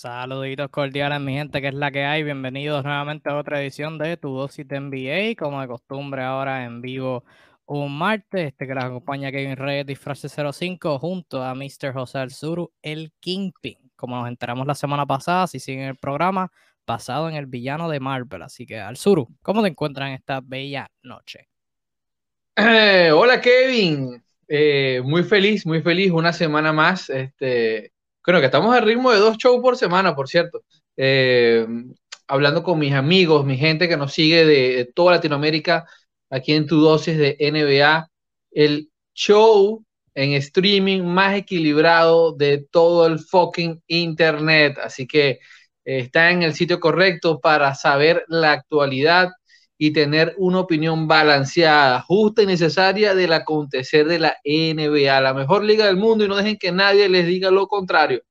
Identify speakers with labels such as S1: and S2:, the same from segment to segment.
S1: Saluditos cordiales, mi gente, que es la que hay. Bienvenidos nuevamente a otra edición de Tu Dosis de NBA, como de costumbre ahora en vivo un martes. Este que les acompaña Kevin Reyes, Disfrace 05, junto a Mr. José Alzuru, el Kingpin. Como nos enteramos la semana pasada, si siguen el programa, basado en el villano de Marvel. Así que, Alzuru, ¿cómo te encuentran esta bella noche?
S2: Eh, hola, Kevin. Eh, muy feliz, muy feliz. Una semana más. Este, bueno, que estamos al ritmo de dos shows por semana, por cierto. Eh, hablando con mis amigos, mi gente que nos sigue de, toda Latinoamérica, aquí en tu dosis de NBA, el show en streaming más equilibrado de todo el fucking internet. Así que eh, está en el sitio correcto para saber la actualidad y tener una opinión balanceada, justa y necesaria del acontecer de la NBA, la mejor liga del mundo, y no dejen que nadie les diga lo contrario.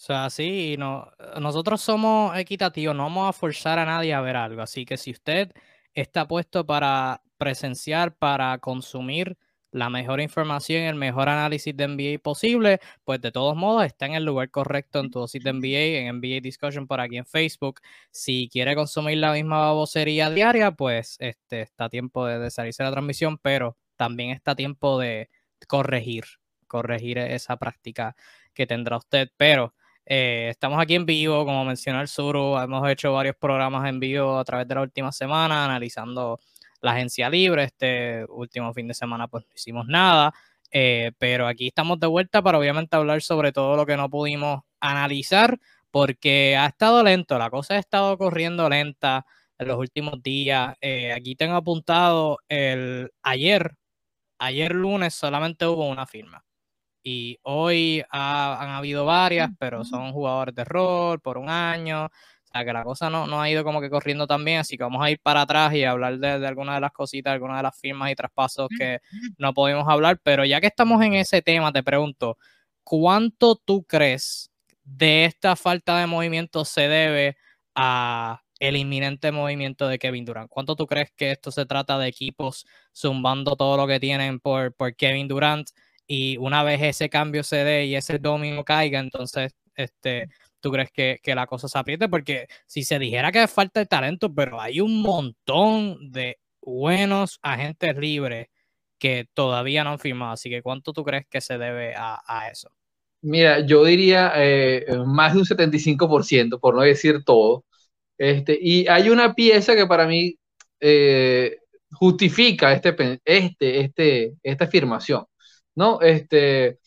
S1: O sea, sí, no, nosotros somos equitativos, no vamos a forzar a nadie a ver algo, así que si usted está puesto para presenciar, para consumir la mejor información y el mejor análisis de NBA posible, pues de todos modos está en el lugar correcto en tu dosis de NBA, en NBA Discussion por aquí en Facebook. Si quiere consumir la misma babosería diaria, pues este, está tiempo de, de salirse de la transmisión, pero también está tiempo de corregir, corregir esa práctica que tendrá usted. Pero eh, estamos aquí en vivo, como mencionó el Suru, hemos hecho varios programas en vivo a través de la última semana, analizando la agencia libre. Este último fin de semana pues no hicimos nada, eh, pero aquí estamos de vuelta para obviamente hablar sobre todo lo que no pudimos analizar porque ha estado lento, la cosa ha estado corriendo lenta en los últimos días. Eh, aquí tengo apuntado el ayer, ayer lunes solamente hubo una firma. Y hoy han habido varias, pero son jugadores de rol por un año sea, que la cosa no, no ha ido como que corriendo tan bien, así que vamos a ir para atrás y hablar de, de algunas de las cositas, algunas de las firmas y traspasos que no podemos hablar, pero ya que estamos en ese tema, te pregunto, ¿cuánto tú crees de esta falta de movimiento se debe a el inminente movimiento de Kevin Durant? ¿Cuánto tú crees que esto se trata de equipos zumbando todo lo que tienen por, por Kevin Durant? Y una vez ese cambio se dé y ese domingo caiga, entonces este, tú crees que, la cosa se apriete? Porque si se dijera que falta de talento, pero hay un montón de buenos agentes libres que todavía no han firmado. Así que, ¿cuánto tú crees que se debe a, eso?
S2: Mira, yo diría eh, más de un 75%, por no decir todo. Este, y hay una pieza que para mí eh, justifica este, este, este, esta afirmación. ¿no? Este,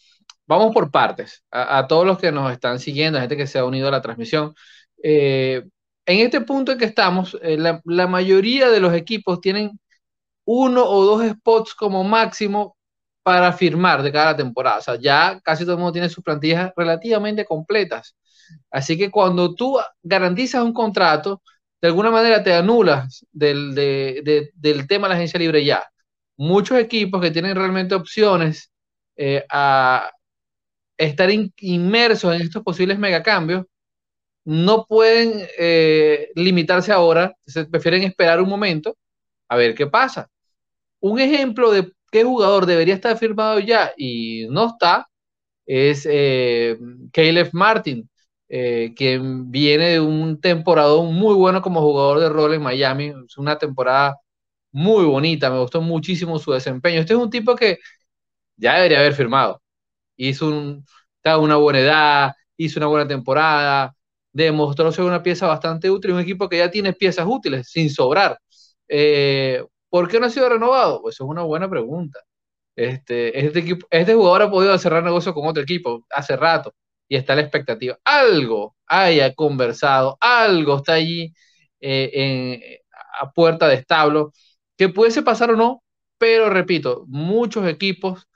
S2: vamos por partes. A, todos los que nos están siguiendo, a gente que se ha unido a la transmisión. Eh, en este punto en que estamos, eh, la, mayoría de los equipos tienen uno o dos spots como máximo para firmar de cada temporada. O sea, ya casi todo el mundo tiene sus plantillas relativamente completas. Así que cuando tú garantizas un contrato, de alguna manera te anulas del, del tema de la agencia libre ya. Muchos equipos que tienen realmente opciones eh, a, estar inmersos en estos posibles megacambios, no pueden eh, limitarse ahora, se prefieren esperar un momento a ver qué pasa. Un ejemplo de qué jugador debería estar firmado ya y no está es eh, Caleb Martin, eh, quien viene de un temporada muy bueno como jugador de rol en Miami. Es una temporada muy bonita, me gustó muchísimo su desempeño. Este es un tipo que ya debería haber firmado hizo un, una buena edad, hizo una buena temporada, demostró ser una pieza bastante útil, un equipo que ya tiene piezas útiles, sin sobrar. Eh, ¿Por qué no ha sido renovado? Pues es una buena pregunta. Este, este, este jugador ha podido cerrar negocio con otro equipo hace rato y está la expectativa. Algo haya conversado, algo está allí eh, a puerta de establo, que pudiese pasar o no, pero repito, muchos equipos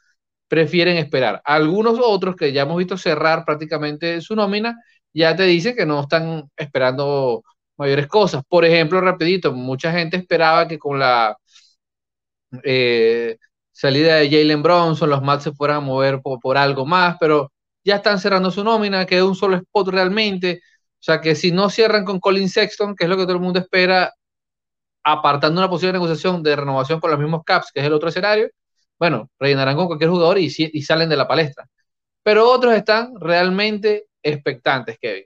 S2: prefieren esperar. Algunos otros que ya hemos visto cerrar prácticamente su nómina, ya te dicen que no están esperando mayores cosas. Por ejemplo, rapidito, mucha gente esperaba que con la eh, salida de Jalen Bronson los Mats se fueran a mover por, algo más, pero ya están cerrando su nómina, queda un solo spot realmente. O sea que si no cierran con Colin Sexton, que es lo que todo el mundo espera, apartando una posible negociación de renovación con los mismos Caps, que es el otro escenario, bueno, rellenarán con cualquier jugador y, y salen de la palestra. Pero otros están realmente expectantes, Kevin.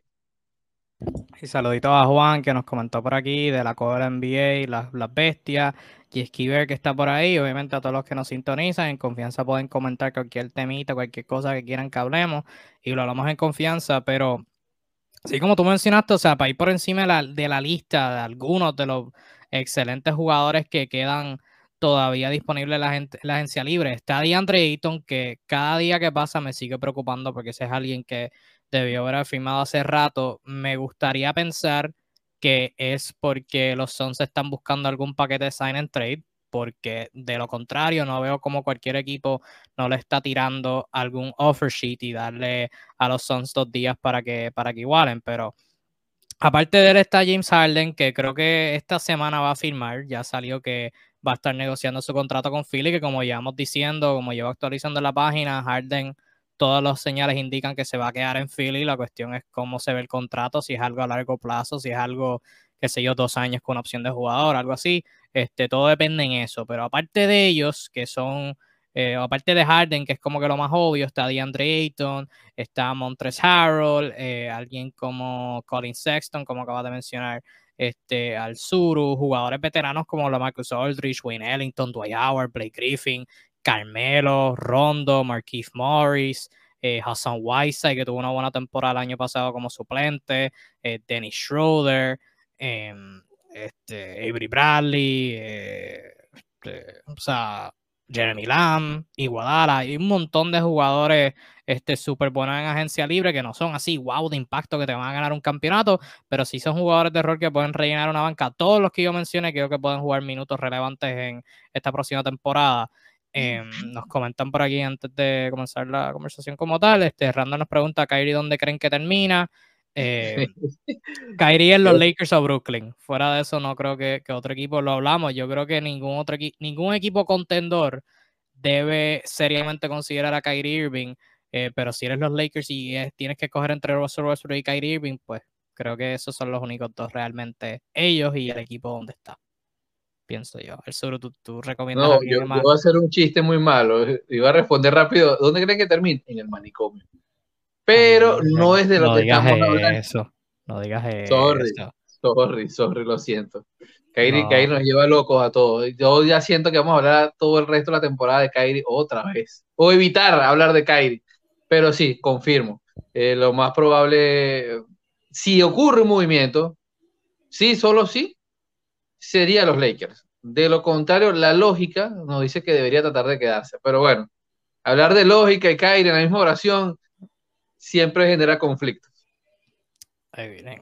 S1: Y saludito a Juan que nos comentó por aquí de la Copa NBA, las, bestias, y Esquiver que está por ahí. Obviamente a todos los que nos sintonizan, en confianza pueden comentar cualquier temita, cualquier cosa que quieran que hablemos y lo hablamos en confianza, pero sí como tú mencionaste, o sea, para ir por encima de la, de la lista de algunos de los excelentes jugadores que quedan todavía la, la agencia libre. Está DeAndre Ayton, que cada día que pasa me sigue preocupando porque ese es alguien que debió haber firmado hace rato. Me gustaría pensar que es porque los Suns están buscando algún paquete de sign and trade, porque de lo contrario no veo como cualquier equipo no le está tirando algún offer sheet y darle a los Suns dos días para que, para que igualen, pero aparte de él está James Harden, que creo que esta semana va a firmar, ya salió que va a estar negociando su contrato con Philly, que como llevamos diciendo, como llevo actualizando la página, Harden todas las señales indican que se va a quedar en Philly. La cuestión es cómo se ve el contrato, si es algo a largo plazo, si es algo, qué sé yo, dos años con opción de jugador, algo así. Este, todo depende en eso. Pero aparte de ellos, que son, eh, aparte de Harden, que es como que lo más obvio, está DeAndre Ayton, está Montres Harrell, eh, alguien como Colin Sexton, como acabas de mencionar, este, al Suru, jugadores veteranos como la Marcus Aldridge, Wayne Ellington, Dwight Howard, Blake Griffin, Carmelo, Rondo, Marquise Morris, eh, Hassan Whiteside, que tuvo una buena temporada el año pasado como suplente, eh, Dennis Schroeder, em, este, Avery Bradley, eh, este, o sea, Jeremy Lamb, Iguadala, hay un montón de jugadores este, súper buenos en agencia libre que no son así, wow, de impacto que te van a ganar un campeonato, pero sí son jugadores de rol que pueden rellenar una banca. Todos los que yo mencioné creo que pueden jugar minutos relevantes en esta próxima temporada. Em, nos comentan por aquí antes de comenzar la conversación como tal. Este, Randall nos pregunta, Kyrie, ¿dónde creen que termina? Eh, en los Lakers o Brooklyn. Fuera de eso, no creo que, otro equipo lo hablamos. Yo creo que ningún otro ningún equipo contendor debe seriamente considerar a Kyrie Irving. Eh, pero si eres los Lakers y tienes que escoger entre Russell Westbrook y Kyrie Irving, pues creo que esos son los únicos dos realmente, ellos y el equipo donde está pienso yo. El sur, ¿tú, tú recomiendas?
S2: No, yo, voy a hacer un chiste muy malo. Iba a responder rápido. ¿Dónde creen que termine? En el manicomio. Pero no, es de lo que estamos hablando.
S1: Eso. No digas eso.
S2: Sorry, sorry, sorry, lo siento. Kairi, no. nos lleva locos a todos. Yo ya siento que vamos a hablar todo el resto de la temporada de Kairi otra vez. O evitar hablar de Kairi. Pero sí, confirmo. Eh, lo más probable, si ocurre un movimiento, sí, solo sí, sería los Lakers. De lo contrario, la lógica nos dice que debería tratar de quedarse. Pero bueno, hablar de lógica y caer en la misma oración siempre genera conflictos.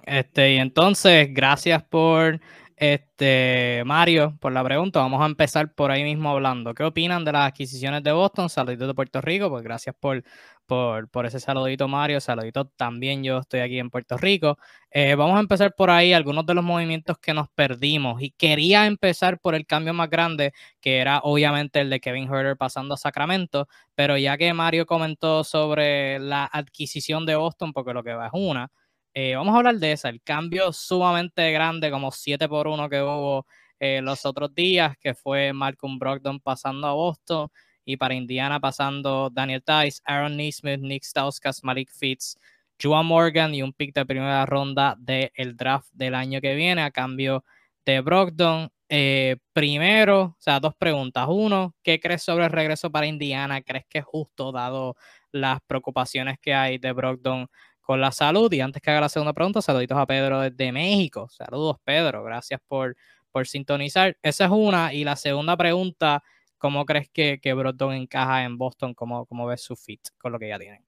S1: Este, y entonces, gracias por este, Mario, por la pregunta, vamos a empezar por ahí mismo hablando. ¿Qué opinan de las adquisiciones de Boston? Saluditos de Puerto Rico, pues gracias por, por, ese saludito, Mario. Saludito también, yo estoy aquí en Puerto Rico. Eh, vamos a empezar por ahí algunos de los movimientos que nos perdimos. Y quería empezar por el cambio más grande, que era obviamente el de Kevin Herter pasando a Sacramento. Pero ya que Mario comentó sobre la adquisición de Boston, porque lo que va es una. Eh, vamos a hablar de esa, el cambio sumamente grande, como 7 por 1 que hubo eh, los otros días, que fue Malcolm Brogdon pasando a Boston y para Indiana pasando Daniel Tice, Aaron Neesmith, Nick Stauskas, Malik Fitz, Juan Morgan y un pick de primera ronda del draft del año que viene a cambio de Brogdon. Eh, primero, o sea, dos preguntas. Uno, ¿qué crees sobre el regreso para Indiana? ¿Crees que es justo dado las preocupaciones que hay de Brogdon con la salud. Y antes que haga la segunda pregunta, saluditos a Pedro desde México. Saludos, Pedro. Gracias por, por sintonizar. Esa es una. Y la segunda pregunta, ¿cómo crees que, que Brogdon encaja en Boston? ¿Cómo, ¿Cómo, ves su fit con lo que ya tienen?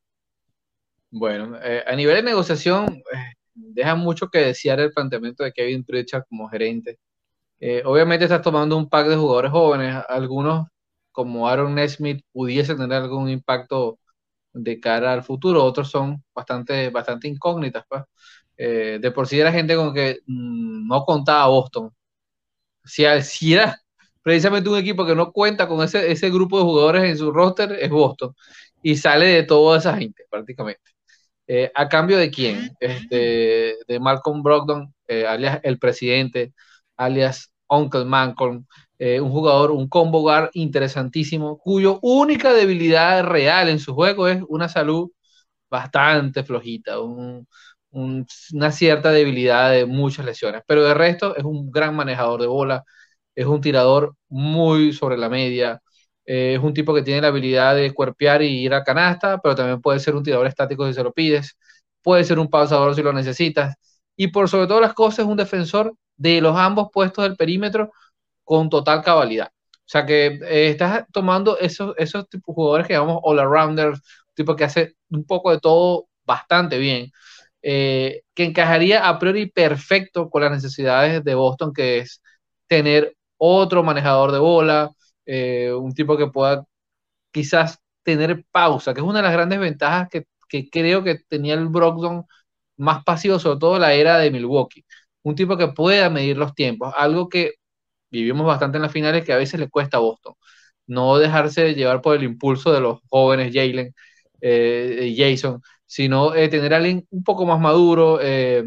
S2: Bueno, eh, a nivel de negociación, eh, deja mucho que desear el planteamiento de Kevin Pritchard como gerente. Eh, obviamente estás tomando un pack de jugadores jóvenes, algunos como Aaron Nesmith pudiesen tener algún impacto de cara al futuro, otros son bastante, bastante incógnitas. Pues. Eh, de por sí era gente con que mm, no contaba Boston. Si, si, era precisamente un equipo que no cuenta con ese, ese grupo de jugadores en su roster, es Boston. Y sale de toda esa gente, prácticamente. Eh, ¿A cambio de quién? Este, de Malcolm Brogdon, eh, alias el presidente, alias Uncle Malcolm, eh, un jugador, un combo guard interesantísimo, cuyo única debilidad real en su juego es una salud bastante flojita, un, una cierta debilidad de muchas lesiones. Pero de resto es un gran manejador de bola, es un tirador muy sobre la media, eh, es un tipo que tiene la habilidad de cuerpear y ir a canasta, pero también puede ser un tirador estático si se lo pides, puede ser un pasador si lo necesitas, y por sobre todas las cosas es un defensor de los ambos puestos del perímetro con total cabalidad. O sea que eh, estás tomando esos, esos tipos de jugadores que llamamos all-arounders, tipo que hace un poco de todo bastante bien, eh, que encajaría a priori perfecto con las necesidades de Boston, que es tener otro manejador de bola, eh, un tipo que pueda quizás tener pausa, que es una de las grandes ventajas que, que creo que tenía el Brogdon más pasivo, sobre todo la era de Milwaukee. Un tipo que pueda medir los tiempos, algo que vivimos bastante en las finales que a veces le cuesta a Boston. No dejarse llevar por el impulso de los jóvenes Jalen, eh, Jason, sino eh, tener a alguien un poco más maduro, eh,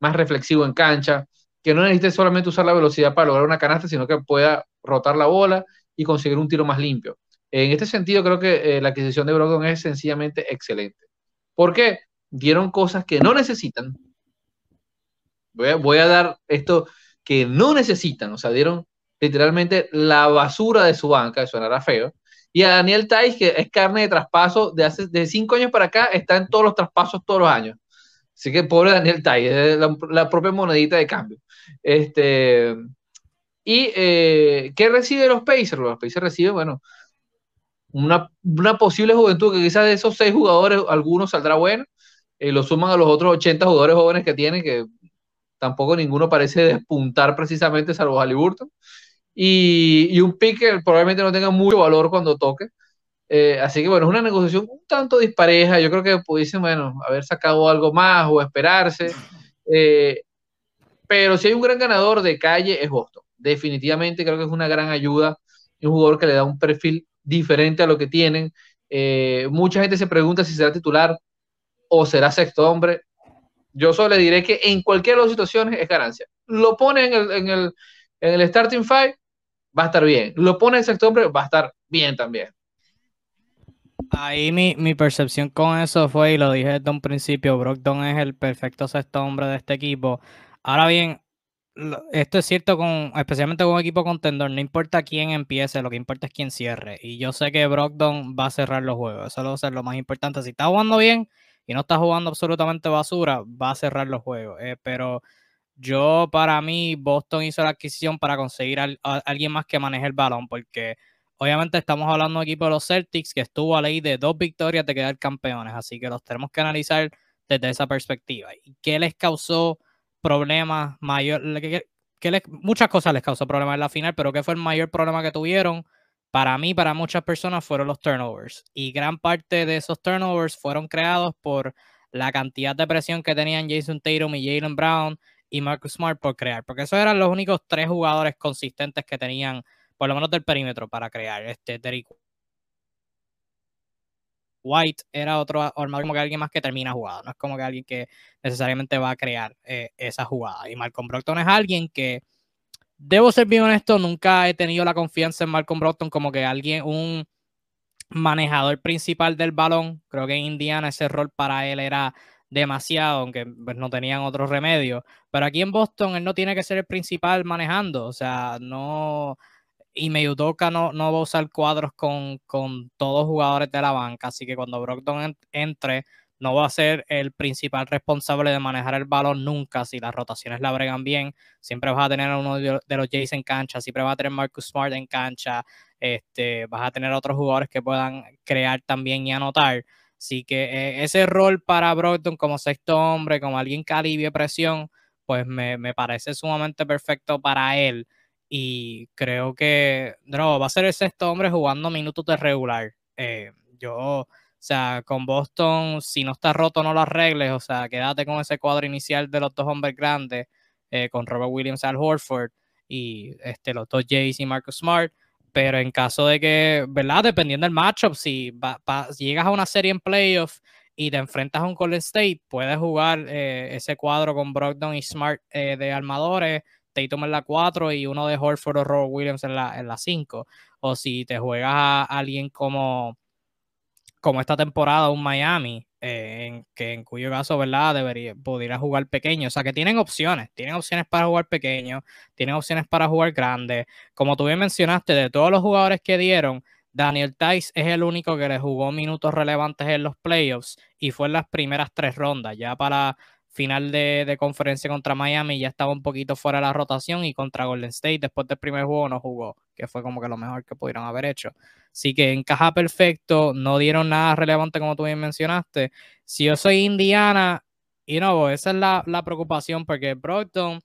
S2: más reflexivo en cancha, que no necesite solamente usar la velocidad para lograr una canasta, sino que pueda rotar la bola y conseguir un tiro más limpio. En este sentido, creo que la adquisición de Brogdon es sencillamente excelente. ¿Por qué? Dieron cosas que no necesitan. Voy a dar esto que no necesitan, o sea, dieron literalmente la basura de su banca, eso sonará feo, y a Daniel Tais, que es carne de traspaso de hace de cinco años para acá, está en todos los traspasos todos los años. Así que pobre Daniel Tais, es la, propia monedita de cambio. Este, ¿Y eh, qué recibe los Pacers? Los Pacers reciben, bueno, una, una, posible juventud que quizás de esos seis jugadores, algunos saldrá bueno, y lo suman a los otros 80 jugadores jóvenes que tienen, que tampoco ninguno parece despuntar precisamente, salvo Halliburton y, un pick probablemente no tenga mucho valor cuando toque. Eh, así que bueno, es una negociación un tanto dispareja. Yo creo que pudiesen, bueno, haber sacado algo más o esperarse. Eh, pero si hay un gran ganador de calle es Boston. Definitivamente creo que es una gran ayuda. Un jugador que le da un perfil diferente a lo que tienen. Eh, mucha gente se pregunta si será titular o será sexto hombre. Yo solo le diré que en cualquiera de las situaciones es ganancia. Lo pone en el, en el, en el starting five va a estar bien. Lo pone el sexto hombre, va a estar bien también.
S1: Ahí mi, mi, percepción con eso fue, y lo dije desde un principio, Brogdon es el perfecto sexto hombre de este equipo. Ahora bien, esto es cierto con, especialmente con un equipo contendor, no importa quién empiece, lo que importa es quién cierre. Y yo sé que Brogdon va a cerrar los juegos, eso va a ser lo más importante. Si está jugando bien y no está jugando absolutamente basura, va a cerrar los juegos. Eh, pero yo, para mí, Boston hizo la adquisición para conseguir a, alguien más que maneje el balón, porque obviamente estamos hablando de equipo los Celtics que estuvo a ley de dos victorias de quedar campeones, así que los tenemos que analizar desde esa perspectiva. ¿Y qué les causó problemas mayor? Que, muchas cosas les causó problemas en la final, pero ¿qué fue el mayor problema que tuvieron? Para mí, para muchas personas, fueron los turnovers. Y gran parte de esos turnovers fueron creados por la cantidad de presión que tenían Jason Tatum y Jalen Brown y Marcus Smart por crear, porque esos eran los únicos tres jugadores consistentes que tenían, por lo menos del perímetro, para crear. Este Derrick White era otro armador como que alguien más que termina jugada, no es como que alguien que necesariamente va a crear eh, esa jugada. Y Malcolm Brockton es alguien que, debo ser bien honesto, nunca he tenido la confianza en Malcolm Brockton como que alguien, un manejador principal del balón. Creo que en Indiana ese rol para él era demasiado, aunque pues, no tenían otro remedio. Pero aquí en Boston él no tiene que ser el principal manejando, o sea, no... Y Meyudoka no, no usar cuadros con, con todos jugadores de la banca, así que cuando Brockton entre, no va a ser el principal responsable de manejar el balón nunca si las rotaciones la bregan bien. Siempre vas a tener a uno de los Jays en cancha, siempre vas a tener Marcus Smart en cancha, este, vas a tener otros jugadores que puedan crear también y anotar. Así que eh, ese rol para Brogdon como sexto hombre, como alguien que alivie presión, pues me, parece sumamente perfecto para él. Y creo que no, va a ser el sexto hombre jugando minutos de regular. Eh, yo, o sea, con Boston, si no está roto, no lo arregles. O sea, quédate con ese cuadro inicial de los dos hombres grandes, eh, con Robert Williams Al Horford y este, los dos Jays y Marcus Smart pero en caso de que, ¿verdad? Dependiendo del matchup, si llegas a una serie en playoff y te enfrentas a un Golden State, puedes jugar eh, ese cuadro con Brogdon y Smart eh, de armadores, Tatum en la 4 y uno de Horford o Robert Williams en la, en la 5. O si te juegas a alguien como como esta temporada un Miami, eh, en, que en cuyo caso, ¿verdad? Debería, podría jugar pequeño. O sea, que tienen opciones, tienen opciones para jugar pequeño, tienen opciones para jugar grande. Como tú bien mencionaste, de todos los jugadores que dieron, Daniel Tice es el único que le jugó minutos relevantes en los playoffs y fue en las primeras tres rondas. Ya para final de, conferencia contra Miami ya estaba un poquito fuera de la rotación y contra Golden State después del primer juego no jugó, que fue como que lo mejor que pudieron haber hecho. Así que encaja perfecto, no dieron nada relevante como tú bien mencionaste. Si yo soy Indiana, y no, esa es la, la preocupación porque Brockton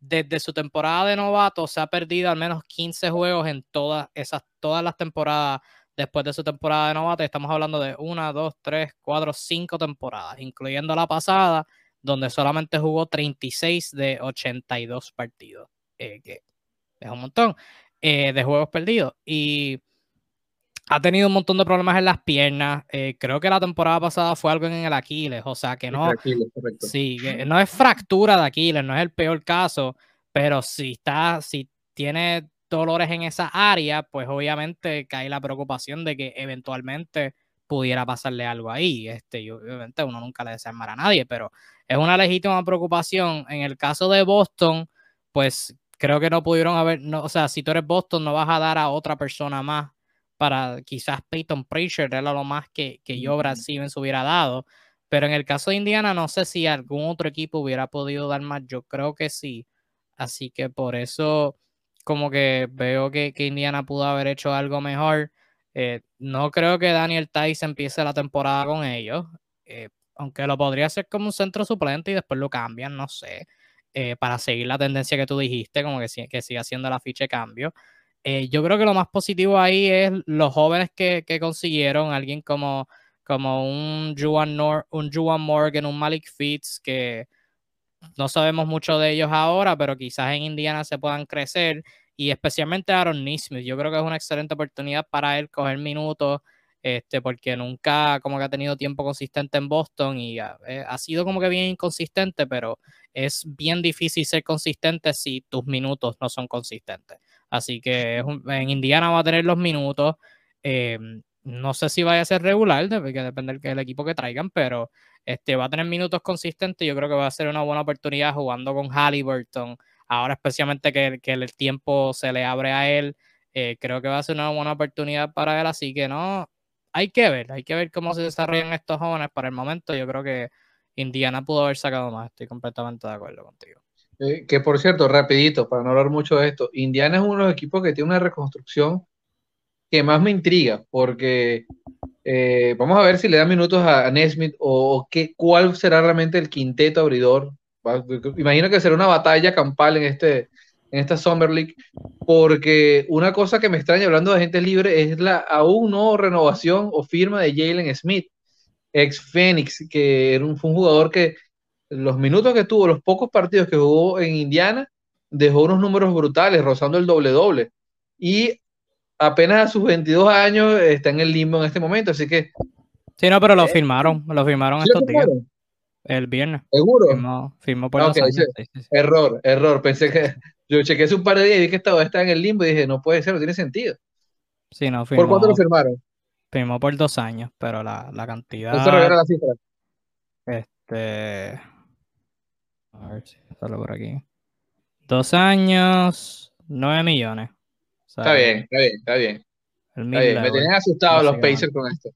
S1: desde su temporada de novato se ha perdido al menos 15 juegos en todas esas, todas las temporadas después de su temporada de novato. Estamos hablando de una, dos, tres, cuatro, cinco temporadas, incluyendo la pasada donde solamente jugó 36 de 82 partidos, eh, que es un montón eh, de juegos perdidos. Y ha tenido un montón de problemas en las piernas. Eh, creo que la temporada pasada fue algo en el Aquiles, o sea que no. sí, no es fractura de Aquiles, no es el peor caso, pero si está, si tiene dolores en esa área, pues obviamente cae la preocupación de que eventualmente pudiera pasarle algo ahí. Este, y obviamente uno nunca le desea mal a nadie, pero es una legítima preocupación. En el caso de Boston, pues creo que no pudieron haber, no, o sea, si tú eres Boston, no vas a dar a otra persona más para quizás Peyton Pritchard era lo más que, que yo, Brad Stevens, hubiera dado. Pero en el caso de Indiana, no sé si algún otro equipo hubiera podido dar más. Yo creo que sí. Así que por eso, como que veo que, que Indiana pudo haber hecho algo mejor. Eh, no creo que Daniel Tice empiece la temporada con ellos. Eh, aunque lo podría hacer como un centro suplente y después lo cambian, no sé, eh, para seguir la tendencia que tú dijiste, como que, que siga haciendo la ficha de cambio. Yo creo que lo más positivo ahí es los jóvenes que, consiguieron, alguien como, como un Juan, un Juan Morgan, un Malik Fitz, que no sabemos mucho de ellos ahora, pero quizás en Indiana se puedan crecer, y especialmente Aaron Nismith. Yo creo que es una excelente oportunidad para él coger minutos este, porque nunca como que ha tenido tiempo consistente en Boston y ha, eh, sido como que bien inconsistente, pero es bien difícil ser consistente si tus minutos no son consistentes. Así que en Indiana va a tener los minutos. Eh, no sé si vaya a ser regular, porque depende del equipo que traigan, pero este, va a tener minutos consistentes. Yo creo que va a ser una buena oportunidad jugando con Halliburton. Ahora, especialmente que, que el tiempo se le abre a él, eh, creo que va a ser una buena oportunidad para él. Así que no, hay que ver, hay que ver cómo se desarrollan estos jóvenes. Para el momento, yo creo que Indiana pudo haber sacado más. Estoy completamente de acuerdo contigo.
S2: Eh, que por cierto, rapidito, para no hablar mucho de esto, Indiana es uno de los equipos que tiene una reconstrucción que más me intriga, porque eh, vamos a ver si le da minutos a, Nesmith o, qué, cuál será realmente el quinteto abridor. Imagino que será una batalla campal en este, en esta Summer League, porque una cosa que me extraña hablando de gente libre es la aún no renovación o firma de Jalen Smith, ex Phoenix, que era un, fue un jugador que los minutos que tuvo, los pocos partidos que jugó en Indiana, dejó unos números brutales, rozando el doble-doble. Y apenas a sus 22 años está en el limbo en este momento, así que...
S1: Sí, no, pero lo eh, firmaron, lo firmaron estos días. El viernes.
S2: ¿Seguro?
S1: Firmó, por los años.
S2: Error, error. Pensé que yo chequé hace un par de días y vi que estaba, estaba en el limbo y dije, no puede ser, no tiene sentido.
S1: Sí, no,
S2: firmó, ¿Por cuánto lo firmaron?
S1: Firmó por dos años, pero la, la cantidad.
S2: ¿No se revela la cifra?
S1: Este. A ver si sale por aquí. Dos años, nueve millones.
S2: está bien, está bien, está bien. está bien. Me tenían asustado los Pacers con esto.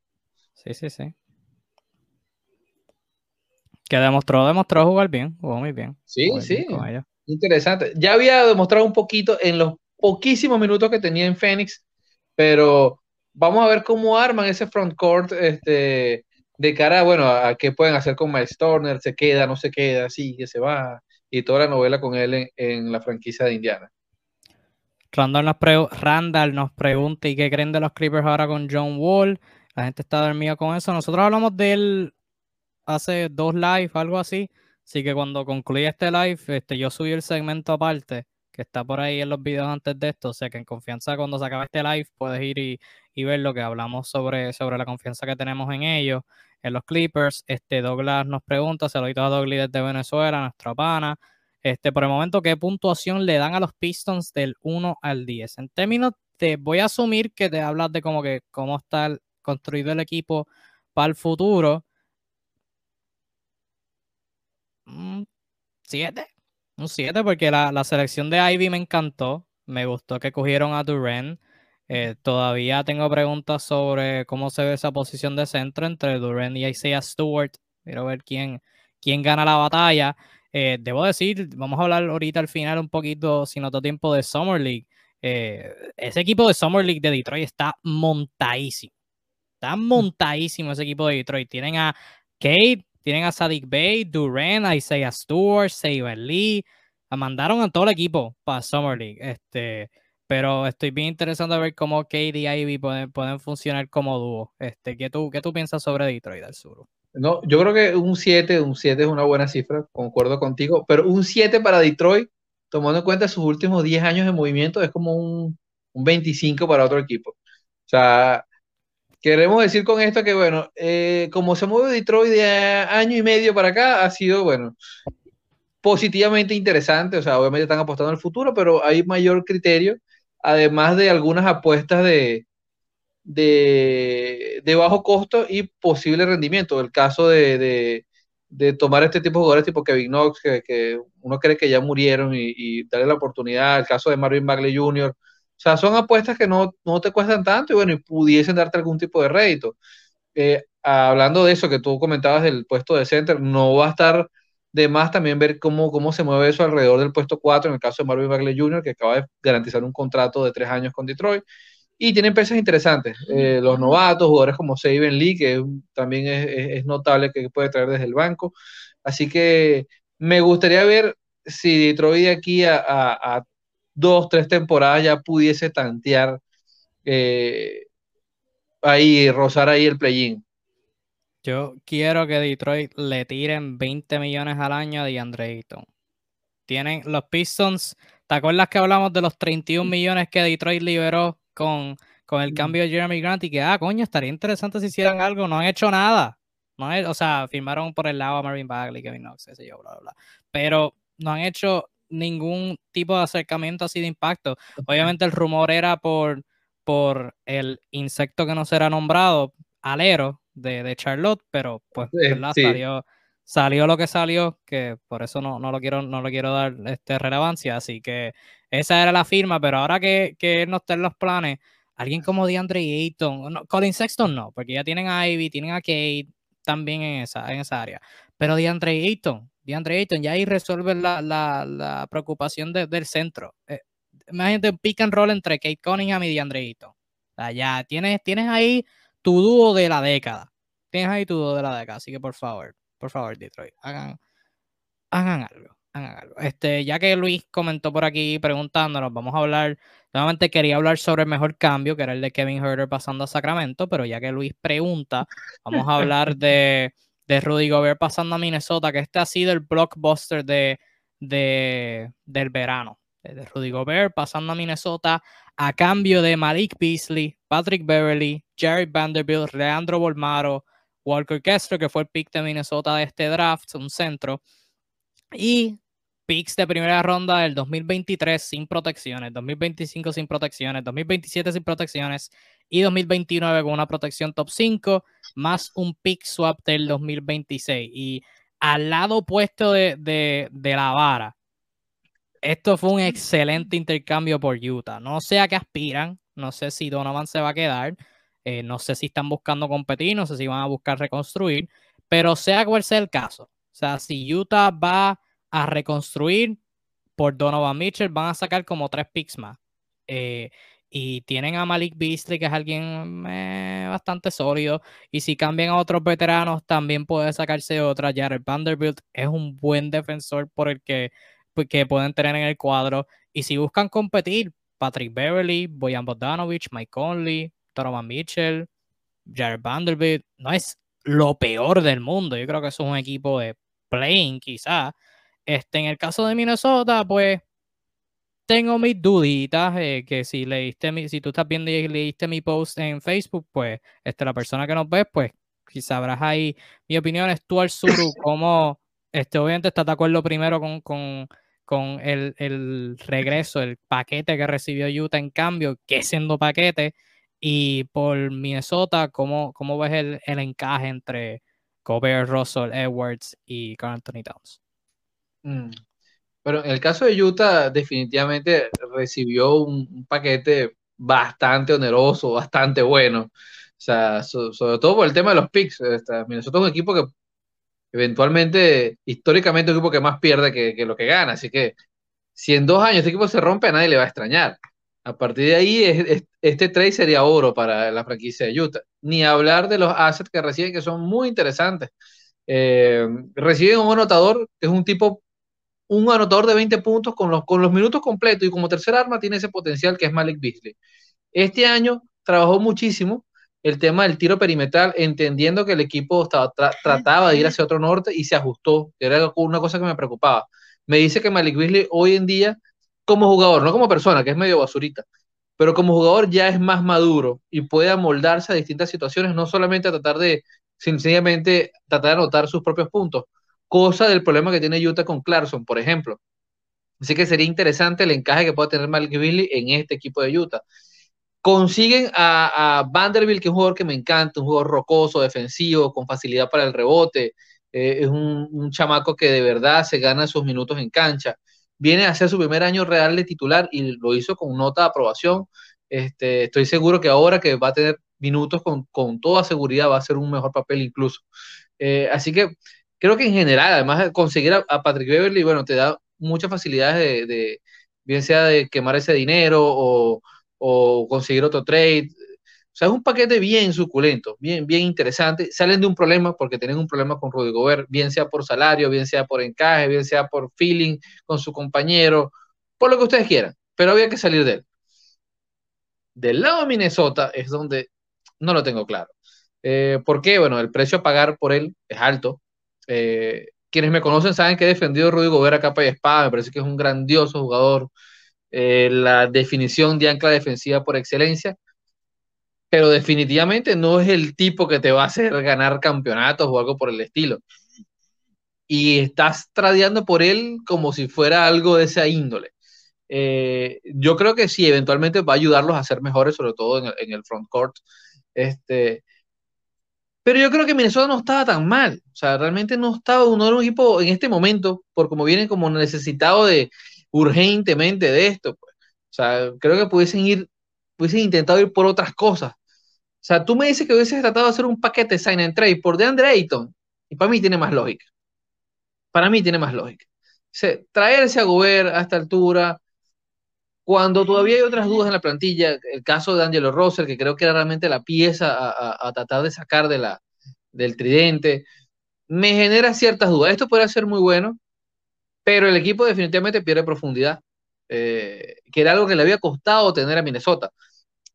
S1: Sí, sí, sí. Que demostró, demostró jugar bien, jugó muy bien.
S2: Sí, sí. Interesante. Ya había demostrado un poquito en los poquísimos minutos que tenía en Phoenix, pero vamos a ver cómo arman ese front court este, de cara bueno, a, qué pueden hacer con Miles Turner, se queda, no se queda, sigue, se va, y toda la novela con él en, la franquicia de Indiana.
S1: Randall nos, Randall nos pregunta, ¿y qué creen de los Clippers ahora con John Wall? La gente está dormida con eso. Nosotros hablamos de él hace dos lives, algo así. Así que cuando concluya este live, este, yo subí el segmento aparte que está por ahí en los videos antes de esto. O sea que en confianza, cuando se acabe este live, puedes ir y, ver lo que hablamos sobre, sobre la confianza que tenemos en ellos, en los Clippers. Este Douglas nos pregunta, saluditos a Douglas desde Venezuela, nuestra pana. Este, por el momento, ¿qué puntuación le dan a los Pistons del 1 al 10? En términos de, voy a asumir que te hablas de como que cómo está construido el equipo para el futuro. Un 7. Un 7 porque la, la, selección de Ivy me encantó. Me gustó que cogieron a Duran. Eh, todavía tengo preguntas sobre cómo se ve esa posición de centro entre Duran y Isaiah Stewart. Quiero ver quién, quién gana la batalla. Eh, debo decir, vamos a hablar ahorita al final un poquito, sin otro tiempo, de Summer League. Eh, ese equipo de Summer League de Detroit está montadísimo. Está mm. montadísimo ese equipo de Detroit. Tienen a Kate, tienen a Sadik Bay, Duran, Isaiah Stewart, Saber Lee. Mandaron a todo el equipo para Summer League. Este, pero estoy bien interesado en ver cómo Kate y Ivy pueden, pueden funcionar como dúo. Este, ¿qué, tú, ¿Qué tú piensas sobre Detroit del sur?
S2: No, yo creo que un 7, un 7 es una buena cifra, concuerdo contigo, pero un 7 para Detroit, tomando en cuenta sus últimos 10 años de movimiento, es como un, un 25 para otro equipo. O sea, queremos decir con esto que, bueno, eh, como se mueve Detroit de año y medio para acá, ha sido, bueno, positivamente interesante. O sea, obviamente están apostando al futuro, pero hay mayor criterio, además de algunas apuestas de, de, bajo costo y posible rendimiento. El caso de, tomar este tipo de jugadores tipo Kevin Knox, que, uno cree que ya murieron y, darle la oportunidad. El caso de Marvin Bagley Jr. O sea, son apuestas que no, te cuestan tanto y bueno, y pudiesen darte algún tipo de rédito. Eh, hablando de eso que tú comentabas del puesto de center, no va a estar de más también ver cómo, cómo se mueve eso alrededor del puesto 4 en el caso de Marvin Bagley Jr., que acaba de garantizar un contrato de tres años con Detroit. Y tienen piezas interesantes. Eh, los novatos, jugadores como Saben Lee, que también es, notable que puede traer desde el banco. Así que me gustaría ver si Detroit de aquí a, dos, tres temporadas ya pudiese tantear eh, ahí, rozar ahí el play-in.
S1: Yo quiero que Detroit le tiren 20 millones al año a DeAndre Ayton. Tienen los Pistons. ¿Te acuerdas que hablamos de los 31 millones que Detroit liberó con, con el cambio de Jeremy Grant y que, ah, coño, estaría interesante si hicieran algo. No han hecho nada. No o sea, firmaron por el lado a Marvin Bagley, Kevin Knox, ese yo, bla, bla, bla. Pero no han hecho ningún tipo de acercamiento así de impacto. Obviamente el rumor era por, por el insecto que no será nombrado, alero de, de Charlotte, pero pues salió, salió lo que salió, que por eso no, no, lo quiero, no lo quiero dar este, relevancia. Así que esa era la firma, pero ahora que, que no está en los planes, alguien como DeAndre Ayton, no, Colin Sexton no, porque ya tienen a Ivy, tienen a Kate también en esa, en esa área. Pero DeAndre Ayton, DeAndre Ayton, ya ahí resuelve la, la, la preocupación del centro. Eh, imagínate un pick and roll entre Kate Cunningham y DeAndre Ayton. O sea, ya tienes, tienes ahí tu dúo de la década. Tienes ahí tu dúo de la década. Así que por favor, por favor, Detroit, hagan, hagan algo. Este, ya que Luis comentó por aquí preguntándonos, vamos a hablar, nuevamente quería hablar sobre el mejor cambio, que era el de Kevin Herter pasando a Sacramento, pero ya que Luis pregunta, vamos a hablar de, de Rudy Gobert pasando a Minnesota, que este ha sido el blockbuster de, de, del verano. De Rudy Gobert pasando a Minnesota a cambio de Malik Beasley, Patrick Beverly, Jerry Vanderbilt, Leandro Bolmaro, Walker Kessler, que fue el pick de Minnesota de este draft, un centro, y picks de primera ronda del 2023 sin protecciones, 2025 sin protecciones, 2027 sin protecciones y 2029 con una protección top 5, más un pick swap del 2026. Y al lado opuesto de, de, la vara, esto fue un excelente intercambio por Utah. No sé a qué aspiran, no sé si Donovan se va a quedar, eh, no sé si están buscando competir, no sé si van a buscar reconstruir, pero sea cual sea el caso, o sea, si Utah va a reconstruir por Donovan Mitchell, van a sacar como tres picks más. Eh, y tienen a Malik Beasley, que es alguien eh, bastante sólido. Y si cambian a otros veteranos, también puede sacarse otra. Jared Vanderbilt es un buen defensor por el que, pues, que pueden tener en el cuadro. Y si buscan competir, Patrick Beverly, Boyan Bogdanovich, Mike Conley, Donovan Mitchell, Jared Vanderbilt, no es lo peor del mundo. Yo creo que es un equipo de playing quizás. Este, en el caso de Minnesota, pues tengo mis duditas, eh, que si leíste mi, si tú estás viendo y leíste mi post en Facebook, pues este, la persona que nos ve, pues quizás sabrás ahí mi opinión es tú al sur, como este, obviamente estás de acuerdo primero con, con, con el, el, regreso, el paquete que recibió Utah en cambio, que siendo paquete, Y por Minnesota, ¿cómo, cómo ves el, el encaje entre Gobert, Russell, Edwards y Carl Anthony Towns?
S2: Mm. Pero en el caso de Utah, definitivamente recibió un, paquete bastante oneroso, bastante bueno. O sea, sobre todo por el tema de los picks. Minnesota es un equipo que eventualmente, históricamente, es un equipo que más pierde que, lo que gana. Así que si en dos años este equipo se rompe, a nadie le va a extrañar. A partir de ahí, este trade sería oro para la franquicia de Utah. Ni hablar de los assets que reciben, que son muy interesantes. Eh, reciben un anotador, que es un tipo un anotador de 20 puntos con los, con los minutos completos y como tercer arma tiene ese potencial que es Malik Beasley. Este año trabajó muchísimo el tema del tiro perimetral, entendiendo que el equipo estaba, trataba de ir hacia otro norte y se ajustó, era una cosa que me preocupaba. Me dice que Malik Beasley hoy en día, como jugador, no como persona, que es medio basurita, pero como jugador ya es más maduro y puede amoldarse a distintas situaciones, no solamente a tratar de, sencillamente, tratar de anotar sus propios puntos, cosa del problema que tiene Utah con Clarkson, por ejemplo. Así que sería interesante el encaje que pueda tener Malik en este equipo de Utah. Consiguen a, Vanderbilt, que es un jugador que me encanta, un jugador rocoso, defensivo, con facilidad para el rebote. Eh, es un, chamaco que de verdad se gana sus minutos en cancha. Viene a hacer su primer año real de titular y lo hizo con nota de aprobación. Este, estoy seguro que ahora que va a tener minutos con, toda seguridad va a hacer un mejor papel incluso. Eh, así que creo que en general, además conseguir a, Patrick Beverly, bueno, te da muchas facilidades de, bien sea de quemar ese dinero o, conseguir otro trade. O sea, es un paquete bien suculento, bien, bien interesante. Salen de un problema porque tienen un problema con Rudy Gobert, bien sea por salario, bien sea por encaje, bien sea por feeling con su compañero, por lo que ustedes quieran, pero había que salir de él. Del lado de Minnesota es donde no lo tengo claro. Eh, ¿Por qué? Bueno, el precio a pagar por él es alto. Eh, quienes me conocen saben que he defendido a Rudy Gobert a capa y espada, me parece que es un grandioso jugador, eh, la definición de ancla defensiva por excelencia, pero definitivamente no es el tipo que te va a hacer ganar campeonatos o algo por el estilo. Y estás tradeando por él como si fuera algo de esa índole. Eh, yo creo que sí, eventualmente va a ayudarlos a ser mejores, sobre todo en el, en el front court. Este, pero yo creo que Minnesota no estaba tan mal. O sea, realmente no estaba, uno era un equipo en este momento, por como vienen como necesitado de urgentemente de esto. Pues. O sea, creo que pudiesen ir, pudiesen intentado ir por otras cosas. O sea, tú me dices que hubieses tratado de hacer un paquete sign and trade por DeAndre Ayton. Y para mí tiene más lógica. Para mí tiene más lógica. Traerse a Gobert a esta altura, cuando todavía hay otras dudas en la plantilla, el caso de Angelo Rosser, que creo que era realmente la pieza a, tratar de sacar de la, del tridente, me genera ciertas dudas. Esto puede ser muy bueno, pero el equipo definitivamente pierde profundidad, eh, que era algo que le había costado tener a Minnesota.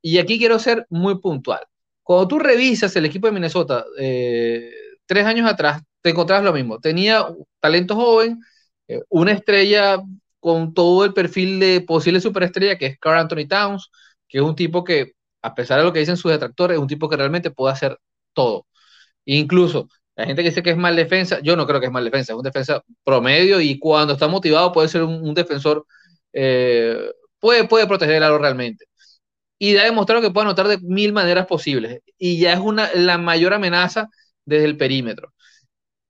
S2: Y aquí quiero ser muy puntual. Cuando tú revisas el equipo de Minnesota eh, tres años atrás, te encontrabas lo mismo. Tenía talento joven, eh, una estrella con todo el perfil de posible superestrella que es Carl Anthony Towns, que es un tipo que, a pesar de lo que dicen sus detractores, es un tipo que realmente puede hacer todo. Incluso la gente que dice que es mal defensa, yo no creo que es mal defensa, es un defensa promedio y cuando está motivado puede ser un, defensor, eh, puede, puede proteger el aro realmente. Y ha demostrado que puede anotar de mil maneras posibles. Y ya es una, la mayor amenaza desde el perímetro.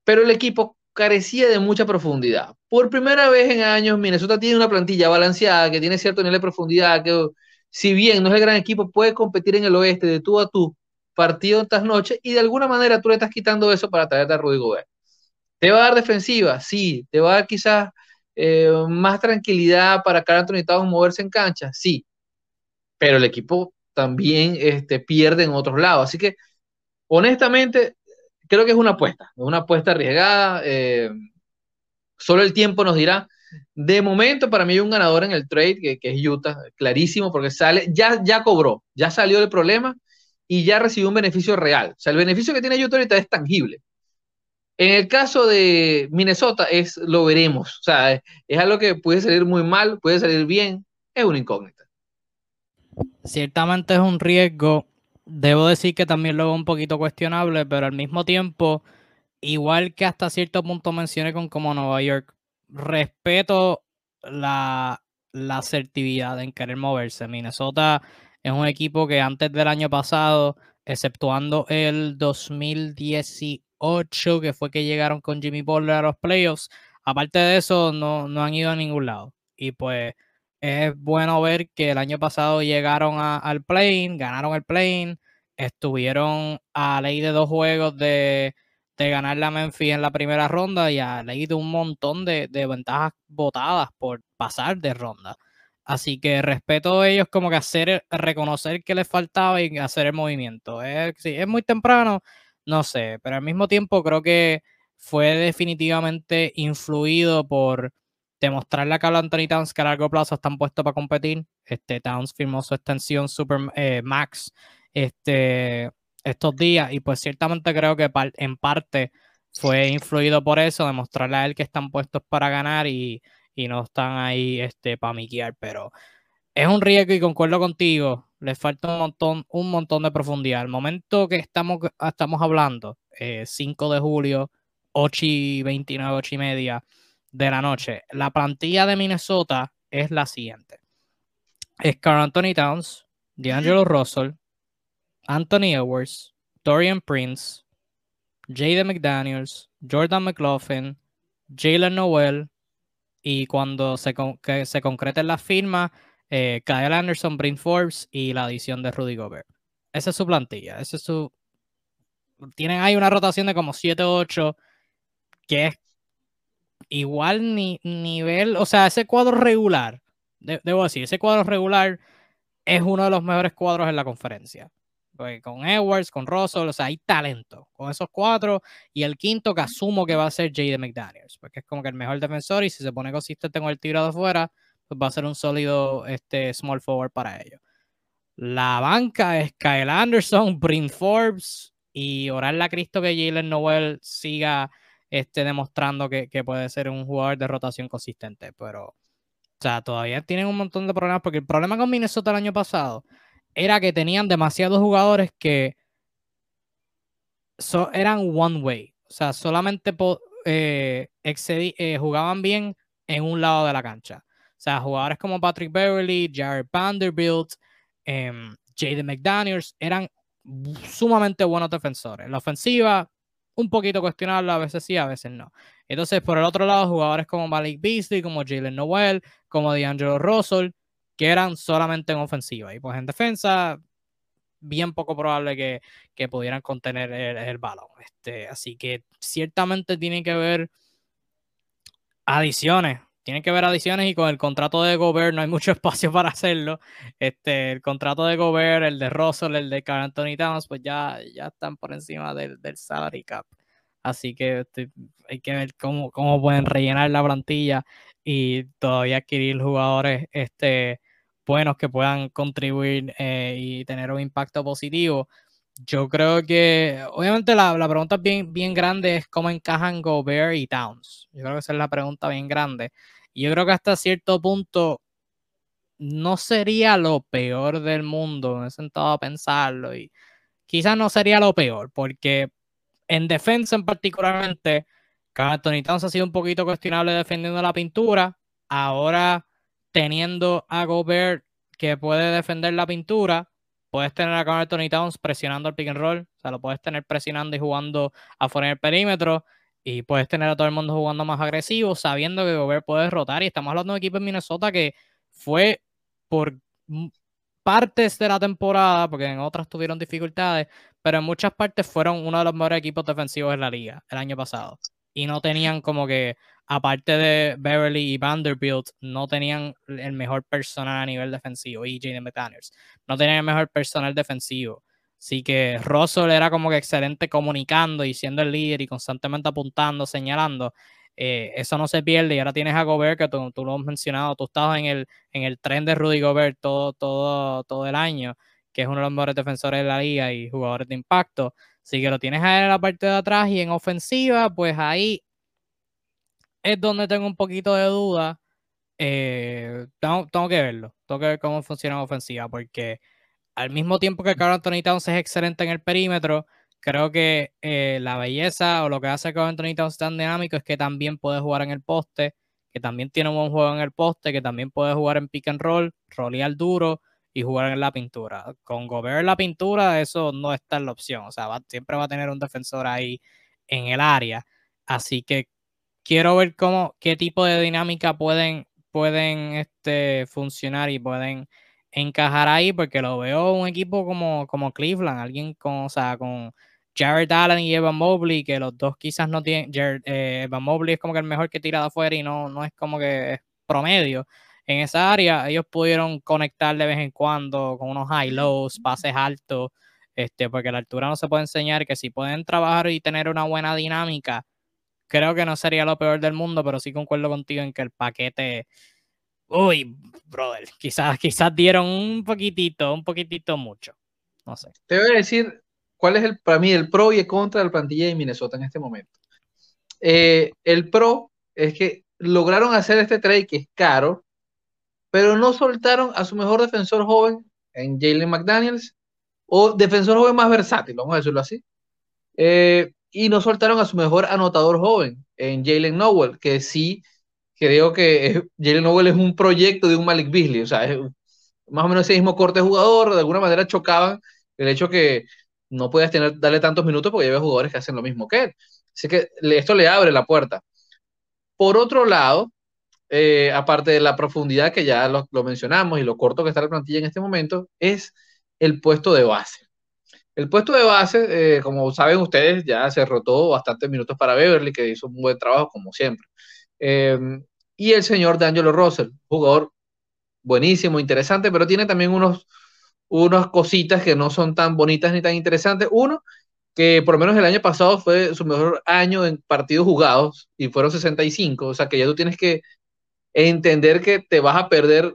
S2: Pero el equipo carecía de mucha profundidad. Por primera vez en años, Minnesota tiene una plantilla balanceada que tiene cierto nivel de profundidad, que si bien no es el gran equipo, puede competir en el oeste de tú a tú, partido tras noche, y de alguna manera tú le estás quitando eso para traerte a Rudy Gobert. ¿Te va a dar defensiva? Sí. ¿Te va a dar quizás eh, más tranquilidad para Carl Anthony Towns moverse en cancha? Sí. Pero el equipo también este, pierde en otros lados. Así que, honestamente, creo que es una apuesta, una apuesta arriesgada. Eh, solo el tiempo nos dirá. De momento, para mí hay un ganador en el trade, que, es Utah, clarísimo, porque sale, ya, ya cobró, ya salió del problema y ya recibió un beneficio real. O sea, el beneficio que tiene Utah ahorita es tangible. En el caso de Minnesota, es lo veremos. O sea, es, es algo que puede salir muy mal, puede salir bien, es una incógnita.
S1: Ciertamente es un riesgo debo decir que también lo veo un poquito cuestionable, pero al mismo tiempo, igual que hasta cierto punto mencioné con como Nueva York, respeto la, la asertividad en querer moverse. Minnesota Es un equipo que antes del año pasado, exceptuando el 2018, que fue que llegaron con Jimmy Butler a los playoffs, aparte de eso, no, no han ido a ningún lado. Y pues es bueno ver que el año pasado llegaron al plane, ganaron el plane, estuvieron a ley de dos juegos de, ganar la Memphis en la primera ronda y a ley de un montón de, ventajas votadas por pasar de ronda. Así que respeto a ellos como que hacer, reconocer que les faltaba y hacer el movimiento. Es muy temprano, no sé, pero al mismo tiempo creo que fue definitivamente influido por demostrarle a Carl Anthony Towns que a largo plazo están puestos para competir. Este, Towns firmó su extensión Super eh, Max este, estos días y pues ciertamente creo que en parte fue influido por eso, demostrarle a él que están puestos para ganar y, no están ahí este, para miquear, pero es un riesgo y concuerdo contigo, les falta un montón, un montón de profundidad. El momento que estamos, estamos hablando, 5 eh, de julio, 8 y 29, 8 y media de la noche, la plantilla de Minnesota es la siguiente. Es Carl Anthony Towns, D'Angelo Russell, Anthony Edwards, Dorian Prince, Jaden McDaniels, Jordan McLaughlin, Jalen Noel y cuando se, que se concreten las firmas, eh, Kyle Anderson, Bryn Forbes y la adición de Rudy Gobert. Esa es su plantilla. Ese es su. Tienen ahí una rotación de como 7-8, que es igual ni nivel. O sea, ese cuadro regular, debo decir, ese cuadro regular es uno de los mejores cuadros en la conferencia. Pues, con Edwards, con Russell, o sea, hay talento con esos cuatro. Y el quinto que asumo que va a ser Jaden McDaniels, porque es como que el mejor defensor y si se pone consistente con el de afuera, pues va a ser un sólido este, small forward para ellos. La banca es Kyle Anderson, Bryn Forbes y orarle a Cristo que Jalen Noel siga este, demostrando que, que puede ser un jugador de rotación consistente. Pero, o sea, todavía tienen un montón de problemas porque el problema con Minnesota el año pasado era que tenían demasiados jugadores que eran one way. O sea, solamente eh, eh, jugaban bien en un lado de la cancha. O sea, jugadores como Patrick Beverly, Jared Vanderbilt, em, Jaden McDaniels eran sumamente buenos defensores. La ofensiva, un poquito cuestionable, a veces sí, a veces no. Entonces, por el otro lado, jugadores como Malik Beasley, como Jalen Noel, como D'Angelo Russell, que eran solamente en ofensiva. Y pues en defensa, bien poco probable que, que pudieran contener el, balón. Este, así que ciertamente tienen que ver adiciones. Tienen que ver adiciones y con el contrato de Gobert no hay mucho espacio para hacerlo. Este, el contrato de Gobert, el de Russell, el de Carl Anthony Towns, pues ya, ya están por encima del, del salary cap. Así que este, hay que ver cómo, cómo pueden rellenar la plantilla y todavía adquirir jugadores este, buenos que puedan contribuir eh, y tener un impacto positivo. Yo creo que, obviamente, la, pregunta bien, bien grande es cómo encajan Gobert y Towns. Yo creo que esa es la pregunta bien grande. Y yo creo que hasta cierto punto no sería lo peor del mundo. Me he sentado a pensarlo y quizás no sería lo peor, porque en defensa en particularmente, Anthony Towns ha sido un poquito cuestionable defendiendo la pintura. Ahora teniendo a Gobert que puede defender la pintura, puedes tener a Carl Anthony Towns presionando el pick and roll, o sea, lo puedes tener presionando y jugando afuera del perímetro, y puedes tener a todo el mundo jugando más agresivo, sabiendo que Gobert puede rotar, y estamos hablando de un equipo en Minnesota que fue por partes de la temporada, porque en otras tuvieron dificultades, pero en muchas partes fueron uno de los mejores equipos defensivos de la liga el año pasado. Y no tenían como que aparte de Beverly y Vanderbilt, no tenían el mejor personal a nivel defensivo, y Jaden McDaniels, no tenían el mejor personal defensivo. Así que Russell era como que excelente comunicando y siendo el líder y constantemente apuntando, señalando. Eh, eso no se pierde y ahora tienes a Gobert, que tú, lo has mencionado, tú estabas en el, en el tren de Rudy Gobert todo, todo, todo el año, que es uno de los mejores defensores de la liga y jugadores de impacto. Así que lo tienes ahí en la parte de atrás y en ofensiva, pues ahí es donde tengo un poquito de duda. Eh, tengo, que verlo. Tengo que ver cómo funciona la ofensiva. Porque al mismo tiempo que Carl Anthony Towns es excelente en el perímetro, creo que eh, la belleza o lo que hace Carl Anthony Towns tan dinámico es que también puede jugar en el poste, que también tiene un buen juego en el poste, que también puede jugar en pick and roll, rolear duro y jugar en la pintura. Con Gobert en la pintura, eso no está en la opción. O sea, siempre va a tener un defensor ahí en el área. Así que quiero ver cómo, qué tipo de dinámica pueden, pueden este, funcionar y pueden encajar ahí, porque lo veo un equipo como, como Cleveland, alguien con, o sea, con Jared Allen y Evan Mobley, que los dos quizás no tienen, eh, Evan Mobley es como que el mejor que tira de afuera y no, no es como que es promedio. En esa área ellos pudieron conectar de vez en cuando con unos high-lows, pases altos, este, porque la altura no se puede enseñar, que si pueden trabajar y tener una buena dinámica, creo que no sería lo peor del mundo, pero sí concuerdo contigo en que el paquete, uy, brother, quizás, quizás dieron un poquitito, un poquitito mucho, no sé.
S2: Te voy a decir cuál es el, para mí el pro y el contra del plantilla de Minnesota en este momento. Eh, el pro es que lograron hacer este trade que es caro, pero no soltaron a su mejor defensor joven en Jalen McDaniels o defensor joven más versátil, vamos a decirlo así. Eh, y no soltaron a su mejor anotador joven en Jalen Nowell, que sí creo que Jalen Nowell es un proyecto de un Malik Beasley, o sea, es más o menos ese mismo corte de jugador, de alguna manera chocaban el hecho que no puedes tener, darle tantos minutos porque hay jugadores que hacen lo mismo que él. Así que esto le abre la puerta. Por otro lado, eh, aparte de la profundidad que ya lo, mencionamos y lo corto que está la plantilla en este momento, es el puesto de base. El puesto de base, eh, como saben ustedes, ya se rotó bastantes minutos para Beverly, que hizo un buen trabajo como siempre. Eh, y el señor D'Angelo Russell, jugador buenísimo, interesante, pero tiene también unos, unas cositas que no son tan bonitas ni tan interesantes. Uno, que por lo menos el año pasado fue su mejor año en partidos jugados y fueron 65, o sea que ya tú tienes que entender que te vas a perder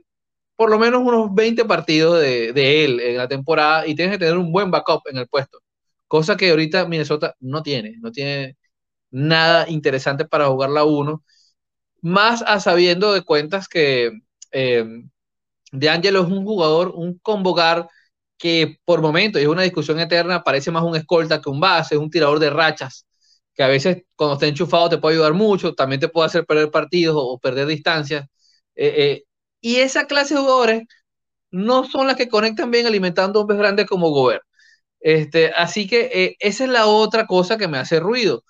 S2: por lo menos unos 20 partidos de, él en la temporada y tienes que tener un buen backup en el puesto. Cosa que ahorita Minnesota no tiene, no tiene nada interesante para jugar la 1. Más a sabiendo de cuentas que eh, De Angelo es un jugador, un convocar que por momentos, y es una discusión eterna, parece más un escolta que un base, un tirador de rachas, que a veces cuando está enchufado te puede ayudar mucho, también te puede hacer perder partidos o, perder distancias. Eh, eh, y esa clase de jugadores no son las que conectan bien alimentando hombres grandes como Gobert. Este, así que eh, esa es la otra cosa que me hace ruido. O